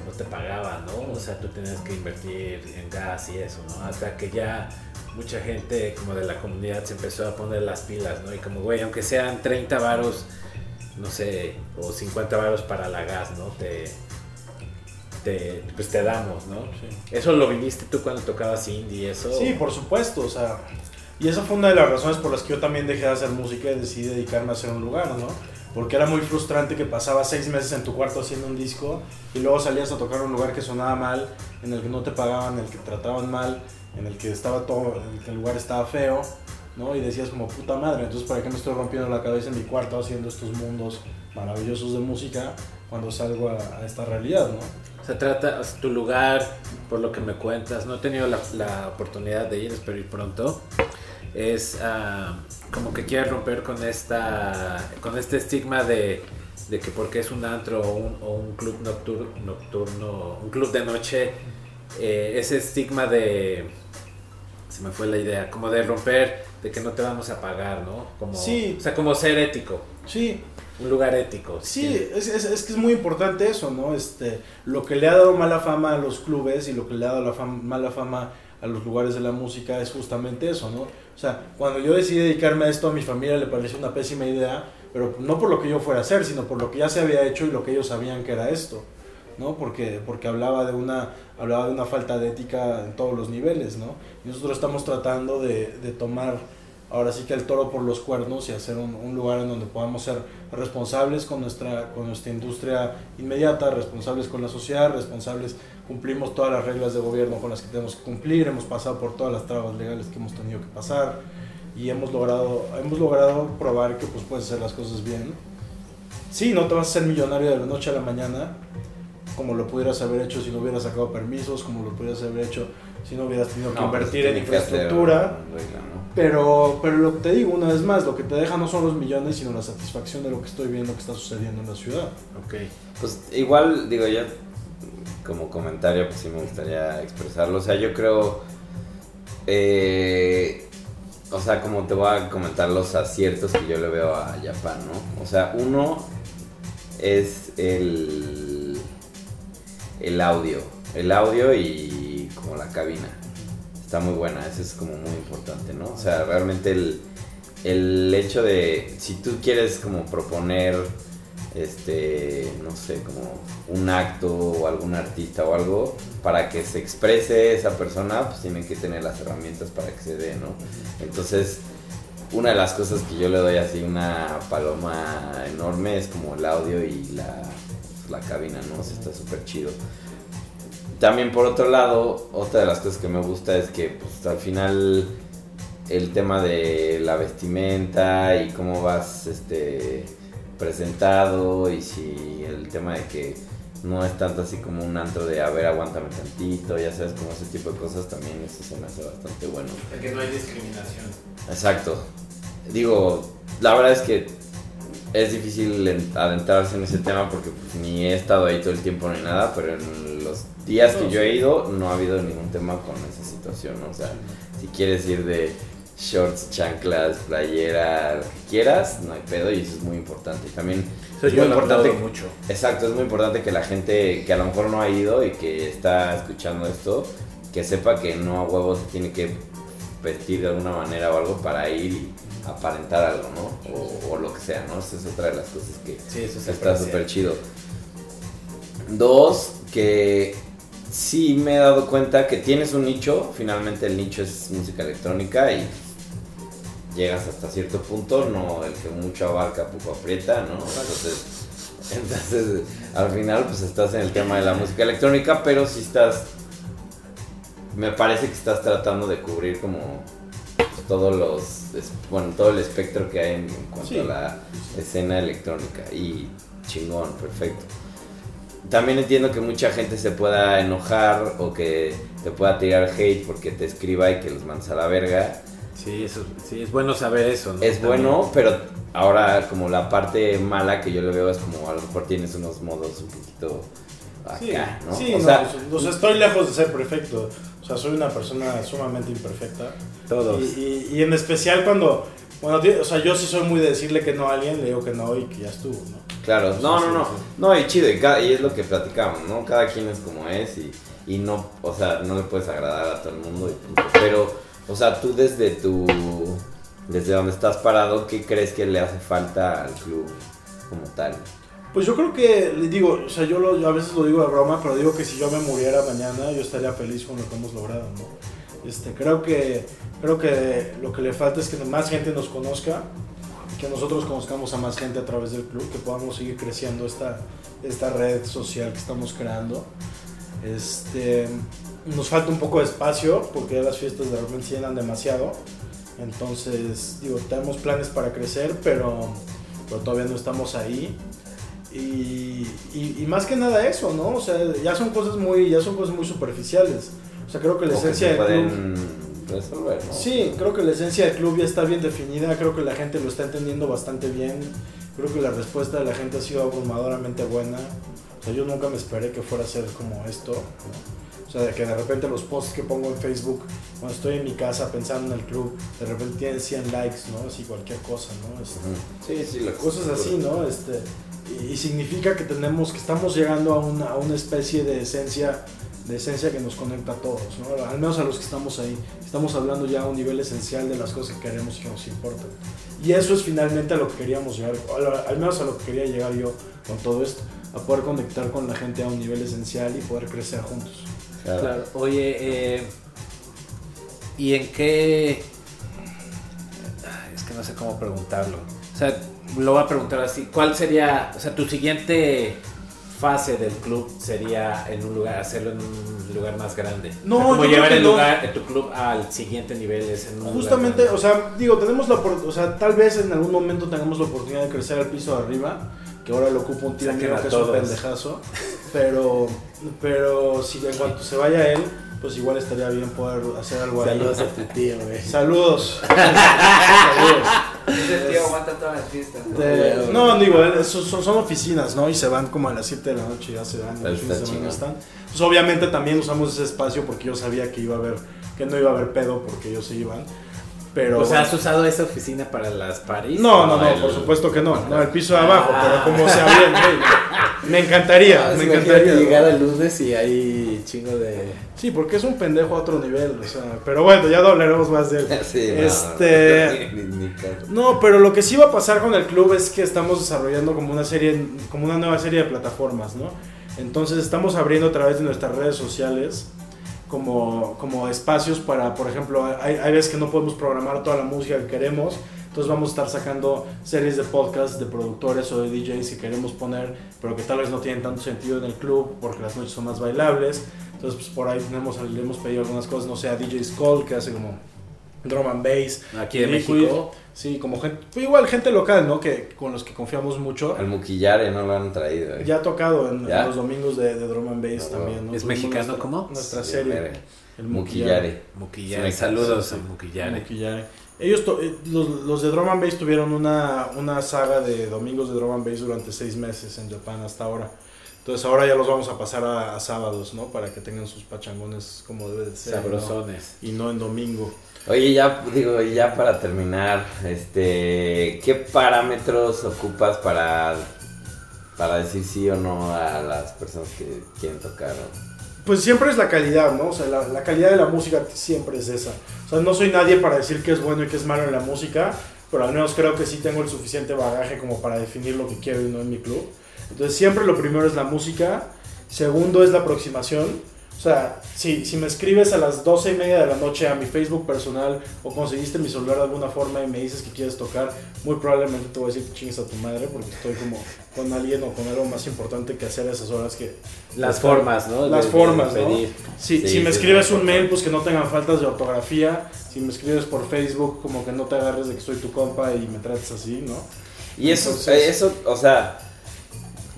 C: no te pagaban, ¿no? O sea, tú tenías que invertir en gas y eso, ¿no? Hasta que ya mucha gente como de la comunidad se empezó a poner las pilas, ¿no? Y como, güey, aunque sean 30 varos, no sé, o 50 varos para la gas, ¿no? Te, te, pues te damos, ¿no?
B: Sí.
C: Eso lo viviste tú cuando tocabas indie y eso.
B: Sí, por supuesto, o sea, y esa fue una de las razones por las que yo también dejé de hacer música y decidí dedicarme a hacer un lugar, ¿no? Porque era muy frustrante que pasabas seis meses en tu cuarto haciendo un disco y luego salías a tocar un lugar que sonaba mal, en el que no te pagaban, en el que te trataban mal, en el que estaba todo, en el que el lugar estaba feo, ¿no? Y decías como puta madre, entonces ¿para qué me estoy rompiendo la cabeza en mi cuarto haciendo estos mundos maravillosos de música cuando salgo a, a esta realidad, ¿no?
C: Se trata, tu lugar, por lo que me cuentas, no he tenido la, la oportunidad de ir, espero ir pronto. Es ah, como que quieres romper con esta con este estigma de, de que porque es un antro o un, o un club nocturno, nocturno, un club de noche, eh, ese estigma de se me fue la idea, como de romper, de que no te vamos a pagar, ¿no? Como,
B: Sí.
C: O sea, como ser ético,
B: Sí,
C: un lugar ético.
B: Sí, es, es, es que es muy importante eso, ¿no? Este, lo que le ha dado mala fama a los clubes y lo que le ha dado la fam- mala fama a los lugares de la música es justamente eso, ¿no? O sea, cuando yo decidí dedicarme a esto, a mi familia le pareció una pésima idea, pero no por lo que yo fuera a hacer, sino por lo que ya se había hecho y lo que ellos sabían que era esto, ¿no? Porque, porque hablaba, de una, hablaba de una falta de ética en todos los niveles, ¿no? Y nosotros estamos tratando de, de tomar ahora sí que el toro por los cuernos y hacer un, un lugar en donde podamos ser responsables con nuestra, con nuestra industria inmediata, responsables con la sociedad, responsables, cumplimos todas las reglas de gobierno con las que tenemos que cumplir, hemos pasado por todas las trabas legales que hemos tenido que pasar y hemos logrado, hemos logrado probar que pues puedes hacer las cosas bien. Sí, no te vas a ser millonario de la noche a la mañana, como lo pudieras haber hecho si no hubieras sacado permisos, como lo pudieras haber hecho si no hubieras tenido que
E: No, pues,
B: invertir en
E: que hacer
B: infraestructura.
E: una regla, ¿no?
B: Pero, pero lo que te digo una vez más, lo que te deja no son los millones, sino la satisfacción de lo que estoy viendo que está sucediendo en la ciudad.
C: Ok.
E: Pues igual, digo, yo como comentario, pues sí me gustaría expresarlo. O sea, yo creo, eh, o sea, como te voy a comentar los aciertos que yo le veo a Japan, ¿no? O sea, uno es el, el audio, el audio y como la cabina. Está muy buena, eso es como muy importante, ¿no? O sea, realmente el, el hecho de, si tú quieres como proponer este, no sé, como un acto o algún artista o algo, para que se exprese esa persona, pues tienen que tener las herramientas para que se dé, ¿no? Entonces, una de las cosas que yo le doy así una paloma enorme es como el audio y la, la cabina, ¿no? Está súper chido. También por otro lado, otra de las cosas que me gusta es que pues, al final el tema de la vestimenta y cómo vas este presentado y si el tema de que no es tanto así como un antro de a ver aguántame tantito, ya sabes, como ese tipo de cosas también eso se me hace bastante bueno.
C: Que no hay discriminación.
E: Exacto. Digo, la verdad es que es difícil en- adentrarse en ese tema porque pues, ni he estado ahí todo el tiempo ni nada, pero en los días que yo he ido no ha habido ningún tema con esa situación. O sea, si quieres ir de shorts, chanclas, playera, lo que quieras, no hay pedo y eso es muy importante. Y también
C: Eso
E: es muy importante
C: mucho.
E: Exacto, es muy importante que la gente que a lo mejor no ha ido y que está escuchando esto, que sepa que no a huevo se tiene que vestir de alguna manera o algo para ir y aparentar algo, ¿no? O, o lo que sea, ¿no? Esa es otra de las cosas que
C: Sí, eso se
E: está súper chido. Dos, que sí me he dado cuenta que tienes un nicho, finalmente el nicho es música electrónica y llegas hasta cierto punto, no el que mucho abarca poco aprieta, ¿no? Entonces, entonces al final pues estás en el tema de la música electrónica, pero sí estás, me parece que estás tratando de cubrir como todos los, bueno, todo el espectro que hay en, en cuanto
B: Sí.
E: a la escena electrónica y chingón, perfecto. También entiendo que mucha gente se pueda enojar o que te pueda tirar hate porque te escriba y que los mandes a la verga.
C: Sí, eso, sí, es bueno saber eso, ¿no?
E: Es
C: También.
E: bueno, pero ahora como la parte mala que yo le veo es como a lo mejor tienes unos modos un poquito acá,
B: Sí,
E: ¿no?
B: sí,
E: o
B: no,
E: sea,
B: pues, o sea, estoy lejos de ser perfecto. O sea, soy una persona sumamente imperfecta.
C: Todos.
B: Y, y- y en especial cuando, bueno, o sea, yo sí soy muy de decirle que no a alguien, le digo que no y que ya estuvo, ¿no?
E: claro, no, no, no, no, y chido, y, cada- y es lo que platicamos, ¿no? Cada quien es como es y, y no, o sea, no le puedes agradar a todo el mundo, y punto. pero, o sea, tú desde tu, desde donde estás parado, ¿qué crees que le hace falta al club como tal?
B: Pues yo creo que, le digo, o sea, yo, lo- yo a veces lo digo de broma, pero digo que si yo me muriera mañana, yo estaría feliz con lo que hemos logrado, ¿no? Este, creo que, creo que lo que le falta es que más gente nos conozca, que nosotros conozcamos a más gente a través del club, que podamos seguir creciendo esta, esta red social que estamos creando. Este, nos falta un poco de espacio, porque las fiestas de repente se llenan demasiado. Entonces, digo, tenemos planes para crecer, pero, pero todavía no estamos ahí. Y, y- y más que nada eso, ¿no? O sea, ya son cosas muy, ya son cosas muy superficiales. O sea, creo que la esencia
E: se
B: del club...
E: pueden resolver, ¿no?
B: Sí, creo que la esencia del club ya está bien definida, creo que la gente lo está entendiendo bastante bien, creo que la respuesta de la gente ha sido abrumadoramente buena. O sea, yo nunca me esperé que fuera a ser como esto. ¿no? O sea, de que de repente los posts que pongo en Facebook, cuando estoy en mi casa pensando en el club, de repente tienen 100 likes, ¿no? Así cualquier cosa, ¿no? Este.
E: Sí, sí, que
B: cosas así, ¿no? Este, y, y significa que tenemos, que estamos llegando a una, a una especie de esencia, de esencia que nos conecta a todos, ¿no? Al menos a los que estamos ahí. Estamos hablando ya a un nivel esencial de las cosas que queremos y que nos importan. Y eso es finalmente a lo que queríamos llegar, al menos a lo que quería llegar yo con todo esto, a poder conectar con la gente a un nivel esencial y poder crecer juntos.
E: Claro.
C: Claro. Oye, eh, ¿y en qué...? Es que no sé cómo preguntarlo. O sea, lo voy a preguntar así. ¿Cuál sería, o sea, tu siguiente fase del club sería en un lugar, hacerlo en un lugar más grande?
B: No,
C: O sea, como
B: yo creo
C: llevar
B: que
C: el
B: no.
C: lugar, tu club al siguiente nivel es en un lugar
B: Justamente, o sea, digo, tenemos la o sea, tal vez en algún momento tengamos la oportunidad de crecer al piso de arriba, que ahora lo ocupa un tío
C: Saquen
B: mío que es un pendejazo, pero, pero si en cuanto se vaya él, pues igual estaría bien poder hacer algo ahí.
C: Saludos a tu tío, güey.
B: Saludos. Saludos.
D: Ese tío aguanta todas las fiestas. ¿no?
B: De- no, digo, eh, son, son- oficinas, ¿no? Y se van como a las 7 de la noche y ya se van.
E: Pero
B: los fines
E: está
B: de semana están. Pues obviamente también usamos ese espacio porque yo sabía que iba a haber, que no iba a haber pedo porque ellos se iban. Pero.
C: O sea, ¿has usado esa oficina para las París?
B: No, no, no,
E: el-
B: por supuesto que no. No, el piso de abajo,
C: Ah.
B: pero como se abría el. Me encantaría,
C: Ah,
B: me encantaría.
C: llegar el lunes y hay chingo de...
B: Sí, porque es un pendejo a otro nivel, o sea, pero bueno, ya hablaremos más de él.
E: Sí,
B: Este-.
E: No,
B: pero lo que sí va a pasar con el club es que estamos desarrollando como una serie, como una nueva serie de plataformas, ¿no? Entonces estamos abriendo a través de nuestras redes sociales como, como espacios para, por ejemplo, hay, hay veces que no podemos programar toda la música que queremos, entonces vamos a estar sacando series de podcasts de productores o de DJs que queremos poner, pero que tal vez no tienen tanto sentido en el club porque las noches son más bailables. Entonces, pues por ahí tenemos, le hemos pedido algunas cosas, no sé, a DJ Skull que hace como drum and bass.
C: Aquí de
B: Liquid.
C: México.
B: Sí, como gente, pues igual gente local, ¿no? Que con los que confiamos mucho.
E: Al Muquillare no lo han traído. eh.
B: Ya ha tocado en, los domingos de, de drum and bass también, ¿no?
C: ¿Es
B: Tuvimos
C: mexicano
B: nuestra-
C: cómo?
B: Nuestra
E: Sí,
B: serie. El
E: Muquillare.
C: Muquillare.
E: Sí,
C: Saludos
B: sí,
C: a
B: sí.
C: Muquillare.
B: Muquillare. Ellos, to- eh, los, los de Drum and Bass tuvieron una, una saga de domingos de Drum and Bass durante seis meses en Japón hasta ahora. Entonces ahora ya los vamos a pasar a, a sábados, ¿no? Para que tengan sus pachangones como debe de ser. ¿no?
C: Sabrosones.
B: Y no en domingo.
E: Oye, ya digo, ya para terminar, este, ¿qué parámetros ocupas para, para decir sí o no a las personas que quieren tocar?
B: Pues siempre es la calidad, ¿no? O sea, la, la calidad de la música siempre es esa. O sea, no soy nadie para decir qué es bueno y qué es malo en la música, pero al menos creo que sí tengo el suficiente bagaje como para definir lo que quiero y no en mi club. Entonces siempre lo primero es la música, segundo es la aproximación. O sea, si, si me escribes a las 12 y media de la noche a mi Facebook personal o conseguiste mi celular de alguna forma y me dices que quieres tocar, muy probablemente te voy a decir que chingues a tu madre porque estoy como con alguien o con algo más importante que hacer a esas horas que...
C: Las formas, ¿no?
B: Las
C: De- de
B: formas, ¿no? Si,
E: Sí,
B: si me
E: sí,
B: escribes
E: es
B: un mail, pues que no tengan faltas de ortografía. Si me escribes por Facebook, como que no te agarres de que soy tu compa y me trates así, ¿no?
E: Y eso,
B: Entonces-
E: eso, o sea,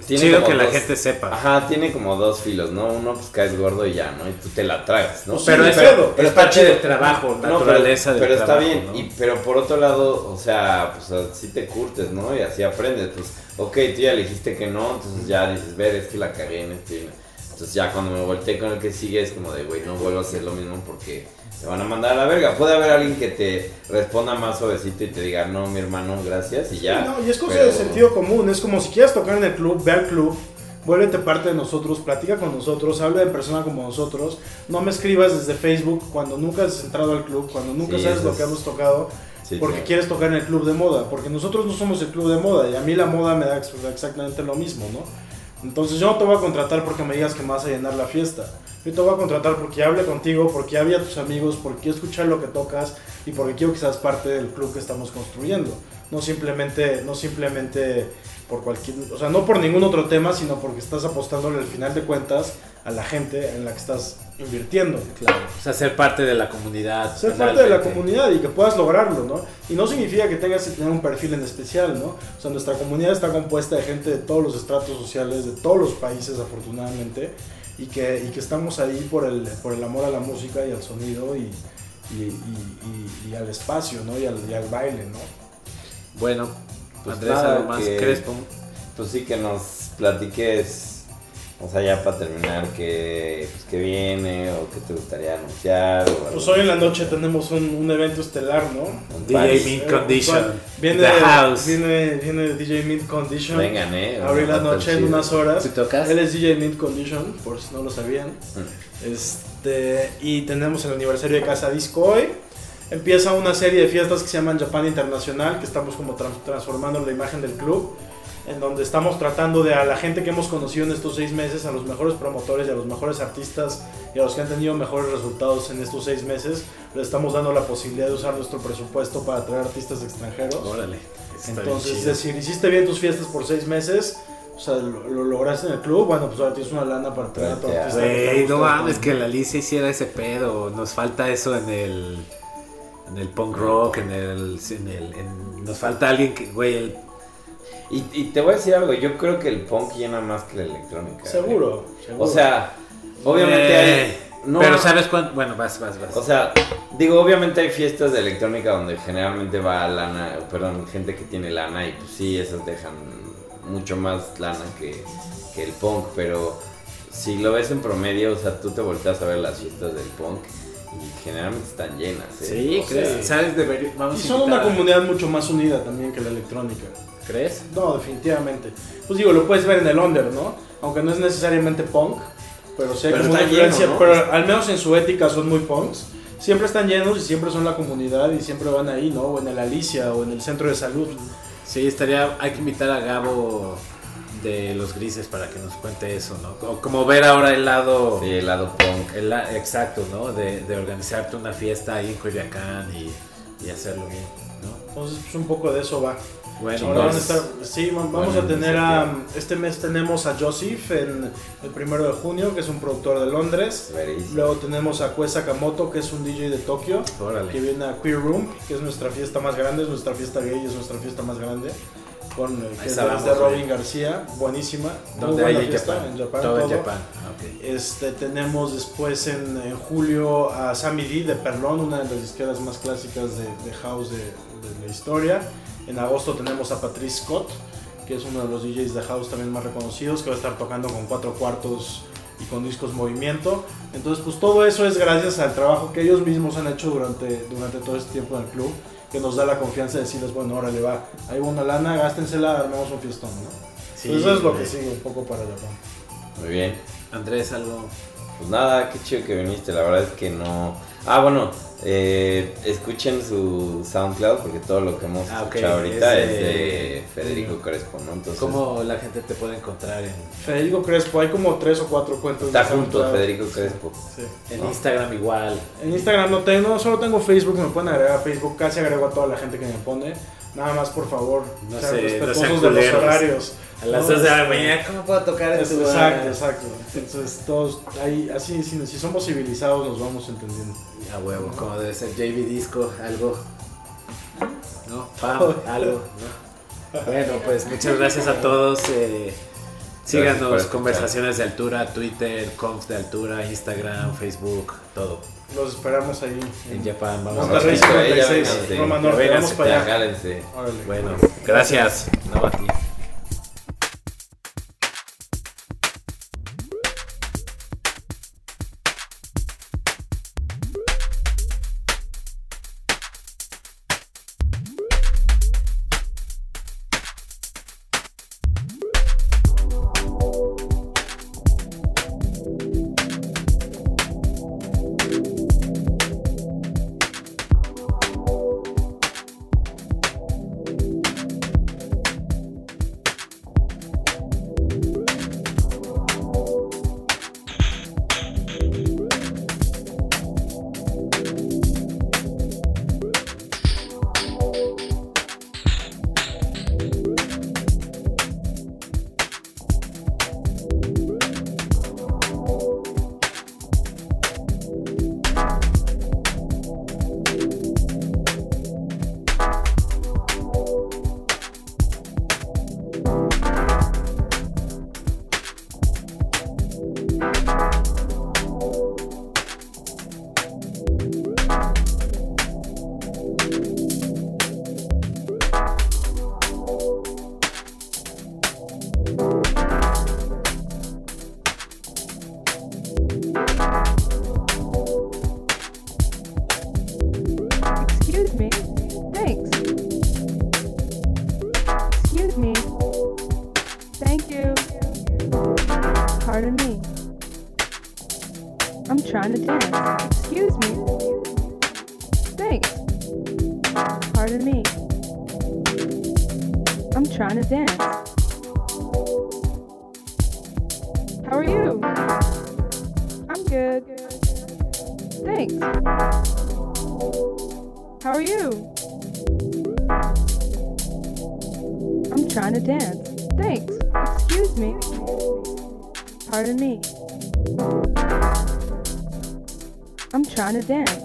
C: Chido
E: como
C: que la gente sepa.
E: Ajá, tiene como dos filos, ¿no? Uno pues caes gordo y ya, ¿no? Y tú te la tragas, ¿no?
B: Pues
C: pero
B: sí,
C: es,
B: pero-
C: pero es parte
E: chido.
C: del trabajo,
E: No, pero-
C: naturaleza del
E: pero, está
C: trabajo,
E: bien,
C: ¿no?
E: y, pero por otro lado, o sea, pues así te curtes, ¿no? Y así aprendes, pues, ok, tú ya le dijiste que no, entonces ya dices, ver, es que la cagué en este. y no". Entonces ya cuando me volteé con el que sigue es como de, güey, no vuelvo a hacer lo mismo porque te van a mandar a la verga. Puede haber alguien que te responda más suavecito y te diga, no, mi hermano, gracias, y ya.
B: Sí, no, y es cosa
E: Pero-
B: de sentido común. Es como si quieres tocar en el club, ve al club, vuélvete parte de nosotros, platica con nosotros, habla en persona como nosotros. No me escribas desde Facebook cuando nunca has entrado al club, cuando nunca
E: Sí,
B: sabes lo que hemos tocado.
E: Sí,
B: porque
E: claro.
B: quieres tocar en el club de moda, porque nosotros no somos el club de moda y a mí la moda me da ex- exactamente lo mismo, ¿no? Entonces yo no te voy a contratar porque me digas que me vas a llenar la fiesta. Yo te voy a contratar porque hable contigo, porque hable a tus amigos, porque escuchar lo que tocas y porque quiero que seas parte del club que estamos construyendo. No simplemente, no simplemente por cualquier, o sea, no por ningún otro tema, sino porque estás apostándole al final de cuentas a la gente en la que estás invirtiendo.
C: Claro, o sea, ser parte de la comunidad.
B: Ser parte de la comunidad y que puedas lograrlo, ¿no? Y no significa que tengas que tener un perfil en especial, ¿no? O sea, nuestra comunidad está compuesta de gente de todos los estratos sociales, de todos los países, afortunadamente, y que, y que estamos ahí por el, por el amor a la música y al sonido y, y, y- y- y al espacio, ¿no? Y al, y al baile, ¿no?
C: Bueno,
E: Pues
C: Andrés,
E: nada,
C: algo más.
E: que-
C: Crespo.
E: Pues sí, que nos platiques, o sea, ya para terminar, que, pues, que viene o que te gustaría anunciar. O
B: Pues hoy en la noche tenemos un, un evento estelar, ¿no?
E: Un
C: DJ. Mint
B: Eh,
C: Condition.
B: Viene,
C: The House.
B: Viene, viene DJ Mint Condition.
E: Vengan, eh.
B: Abrir la noche en unas horas.
C: ¿Tú tocas?
B: Él es DJ Mint Condition, por si no lo sabían.
E: Mm.
B: Este, y tenemos el aniversario de Casa Disco hoy. Empieza una serie de fiestas que se llaman Japan Internacional, que estamos como tran- transformando la imagen del club, en donde estamos tratando de a la gente que hemos conocido en estos seis meses, a los mejores promotores y a los mejores artistas y a los que han tenido mejores resultados en estos seis meses, les estamos dando la posibilidad de usar nuestro presupuesto para traer artistas extranjeros.
C: Órale.
B: Entonces, es decir, hiciste bien tus fiestas por seis meses, o sea, lo, lo lograste en el club, bueno, pues ahora tienes una lana para traer a tu artista.
C: Güey, no mames, que la Alicia hiciera ese pedo. Nos falta eso en el. En el punk rock, en el. En el en- nos falta alguien que, güey, el-
E: Y, y te voy a decir algo, yo creo que el punk llena más que la electrónica.
B: Seguro,
E: güey.
B: seguro.
E: O sea, obviamente
C: Eh,
E: hay... no-
C: pero ¿sabes cuánto? Bueno, vas, vas, vas.
E: O sea, digo, obviamente hay fiestas de electrónica donde generalmente va lana, perdón, gente que tiene lana y pues sí, esas dejan mucho más lana que, que el punk, pero si lo ves en promedio, o sea, tú te volteas a ver las fiestas del punk y generalmente están llenas. ¿eh?
C: sí,
E: O
C: ¿crees?
E: sea,
C: ¿Sabes? Debería- vamos
B: y
C: a
B: son una comunidad mucho más unida también que la electrónica.
C: ¿Crees?
B: No, definitivamente. Pues digo, lo puedes ver en el under, ¿no? Aunque no es necesariamente punk, pero sí hay
E: Pero
B: como una influencia,
E: ¿no?
B: pero al menos en su ética son muy punks. Siempre están llenos y siempre son la comunidad y siempre van ahí, ¿no? O en el Alicia o en el centro de salud.
C: Sí, estaría. Hay que invitar a Gabo de los grises para que nos cuente eso, ¿no? Como ver ahora el lado.
E: Sí, el lado punk.
C: el la- exacto, ¿no? De, de organizarte una fiesta ahí en Coyoacán y, y hacerlo bien, ¿no?
B: Entonces, pues un poco de eso va.
C: Bueno,
B: Ahora van a estar, sí, va- vamos
E: Buena
B: a tener a, este mes tenemos a Joseph en el primero de junio, que es un productor de Londres.
E: Verísimo.
B: Luego tenemos a Kue Sakamoto, que es un DJ de Tokio, que
C: Órale.
B: viene a Queer Room, que es nuestra fiesta más grande, es nuestra fiesta gay, es nuestra fiesta más grande. Con, eh, que es de- Robin. García, buenísima. muy
C: ¿Dónde
B: buena
C: hay en
B: fiesta,
C: Japón?
B: En Japón,
C: todo, en
B: todo.
C: Japón. Ah, ok.
B: Este, tenemos después en, en julio a Sammy D de Perlón, una de las disqueras más clásicas de, de house de, de la historia. En agosto tenemos a Patrice Scott, que es uno de los DJs de house también más reconocidos, que va a estar tocando con cuatro cuartos y con discos movimiento. Entonces, pues todo eso es gracias al trabajo que ellos mismos han hecho durante, durante todo este tiempo en el club, que nos da la confianza de decirles, bueno, órale, va, hay una lana, gástensela, armemos un fiestón, ¿no?
F: Sí,
B: Pues eso es lo que sigue un poco para Japón.
E: Muy bien.
F: Andrés, algo.
E: Pues nada, qué chido que viniste. La verdad es que no. Ah, bueno, eh, escuchen su SoundCloud porque todo lo que hemos
F: Ah,
E: escuchado ahorita
F: es
E: es
F: de-
E: de Federico Crespo, ¿no? Entonces,
F: ¿Cómo la gente te puede encontrar en,
B: Federico Crespo, hay como tres o cuatro cuentas.
E: está
B: de
E: junto
B: SoundCloud.
E: Federico Crespo.
B: Sí.
F: en
E: No.
F: Instagram igual?
B: En Instagram no tengo, solo tengo Facebook, me pueden agregar a Facebook, casi agrego a toda la gente que me pone. Nada más, por favor,
F: No
B: sean
F: no
B: respetuosos de los horarios.
F: A las
B: No,
F: 2 de la
B: este,
F: mañana, ¿cómo puedo tocar en
B: Es-
F: tu
B: exacto, exacto. Entonces, todos, ahí, así, si, si somos civilizados, nos vamos entendiendo.
F: A huevo, como debe ser JV Disco, algo. ¿No? Pam, algo, ¿no? Bueno, pues muchas gracias a todos. eh, síganos, conversaciones de altura, Twitter, conf de altura, Instagram, Facebook, todo.
B: Los esperamos ahí.
F: En Japan, vamos a
B: Monterrey
E: Vamos, eh, ya
B: 56,
E: vénganse.
B: Roma Norte, vamos para allá.
F: Bueno, gracias. No a ti. I'm trying to dance.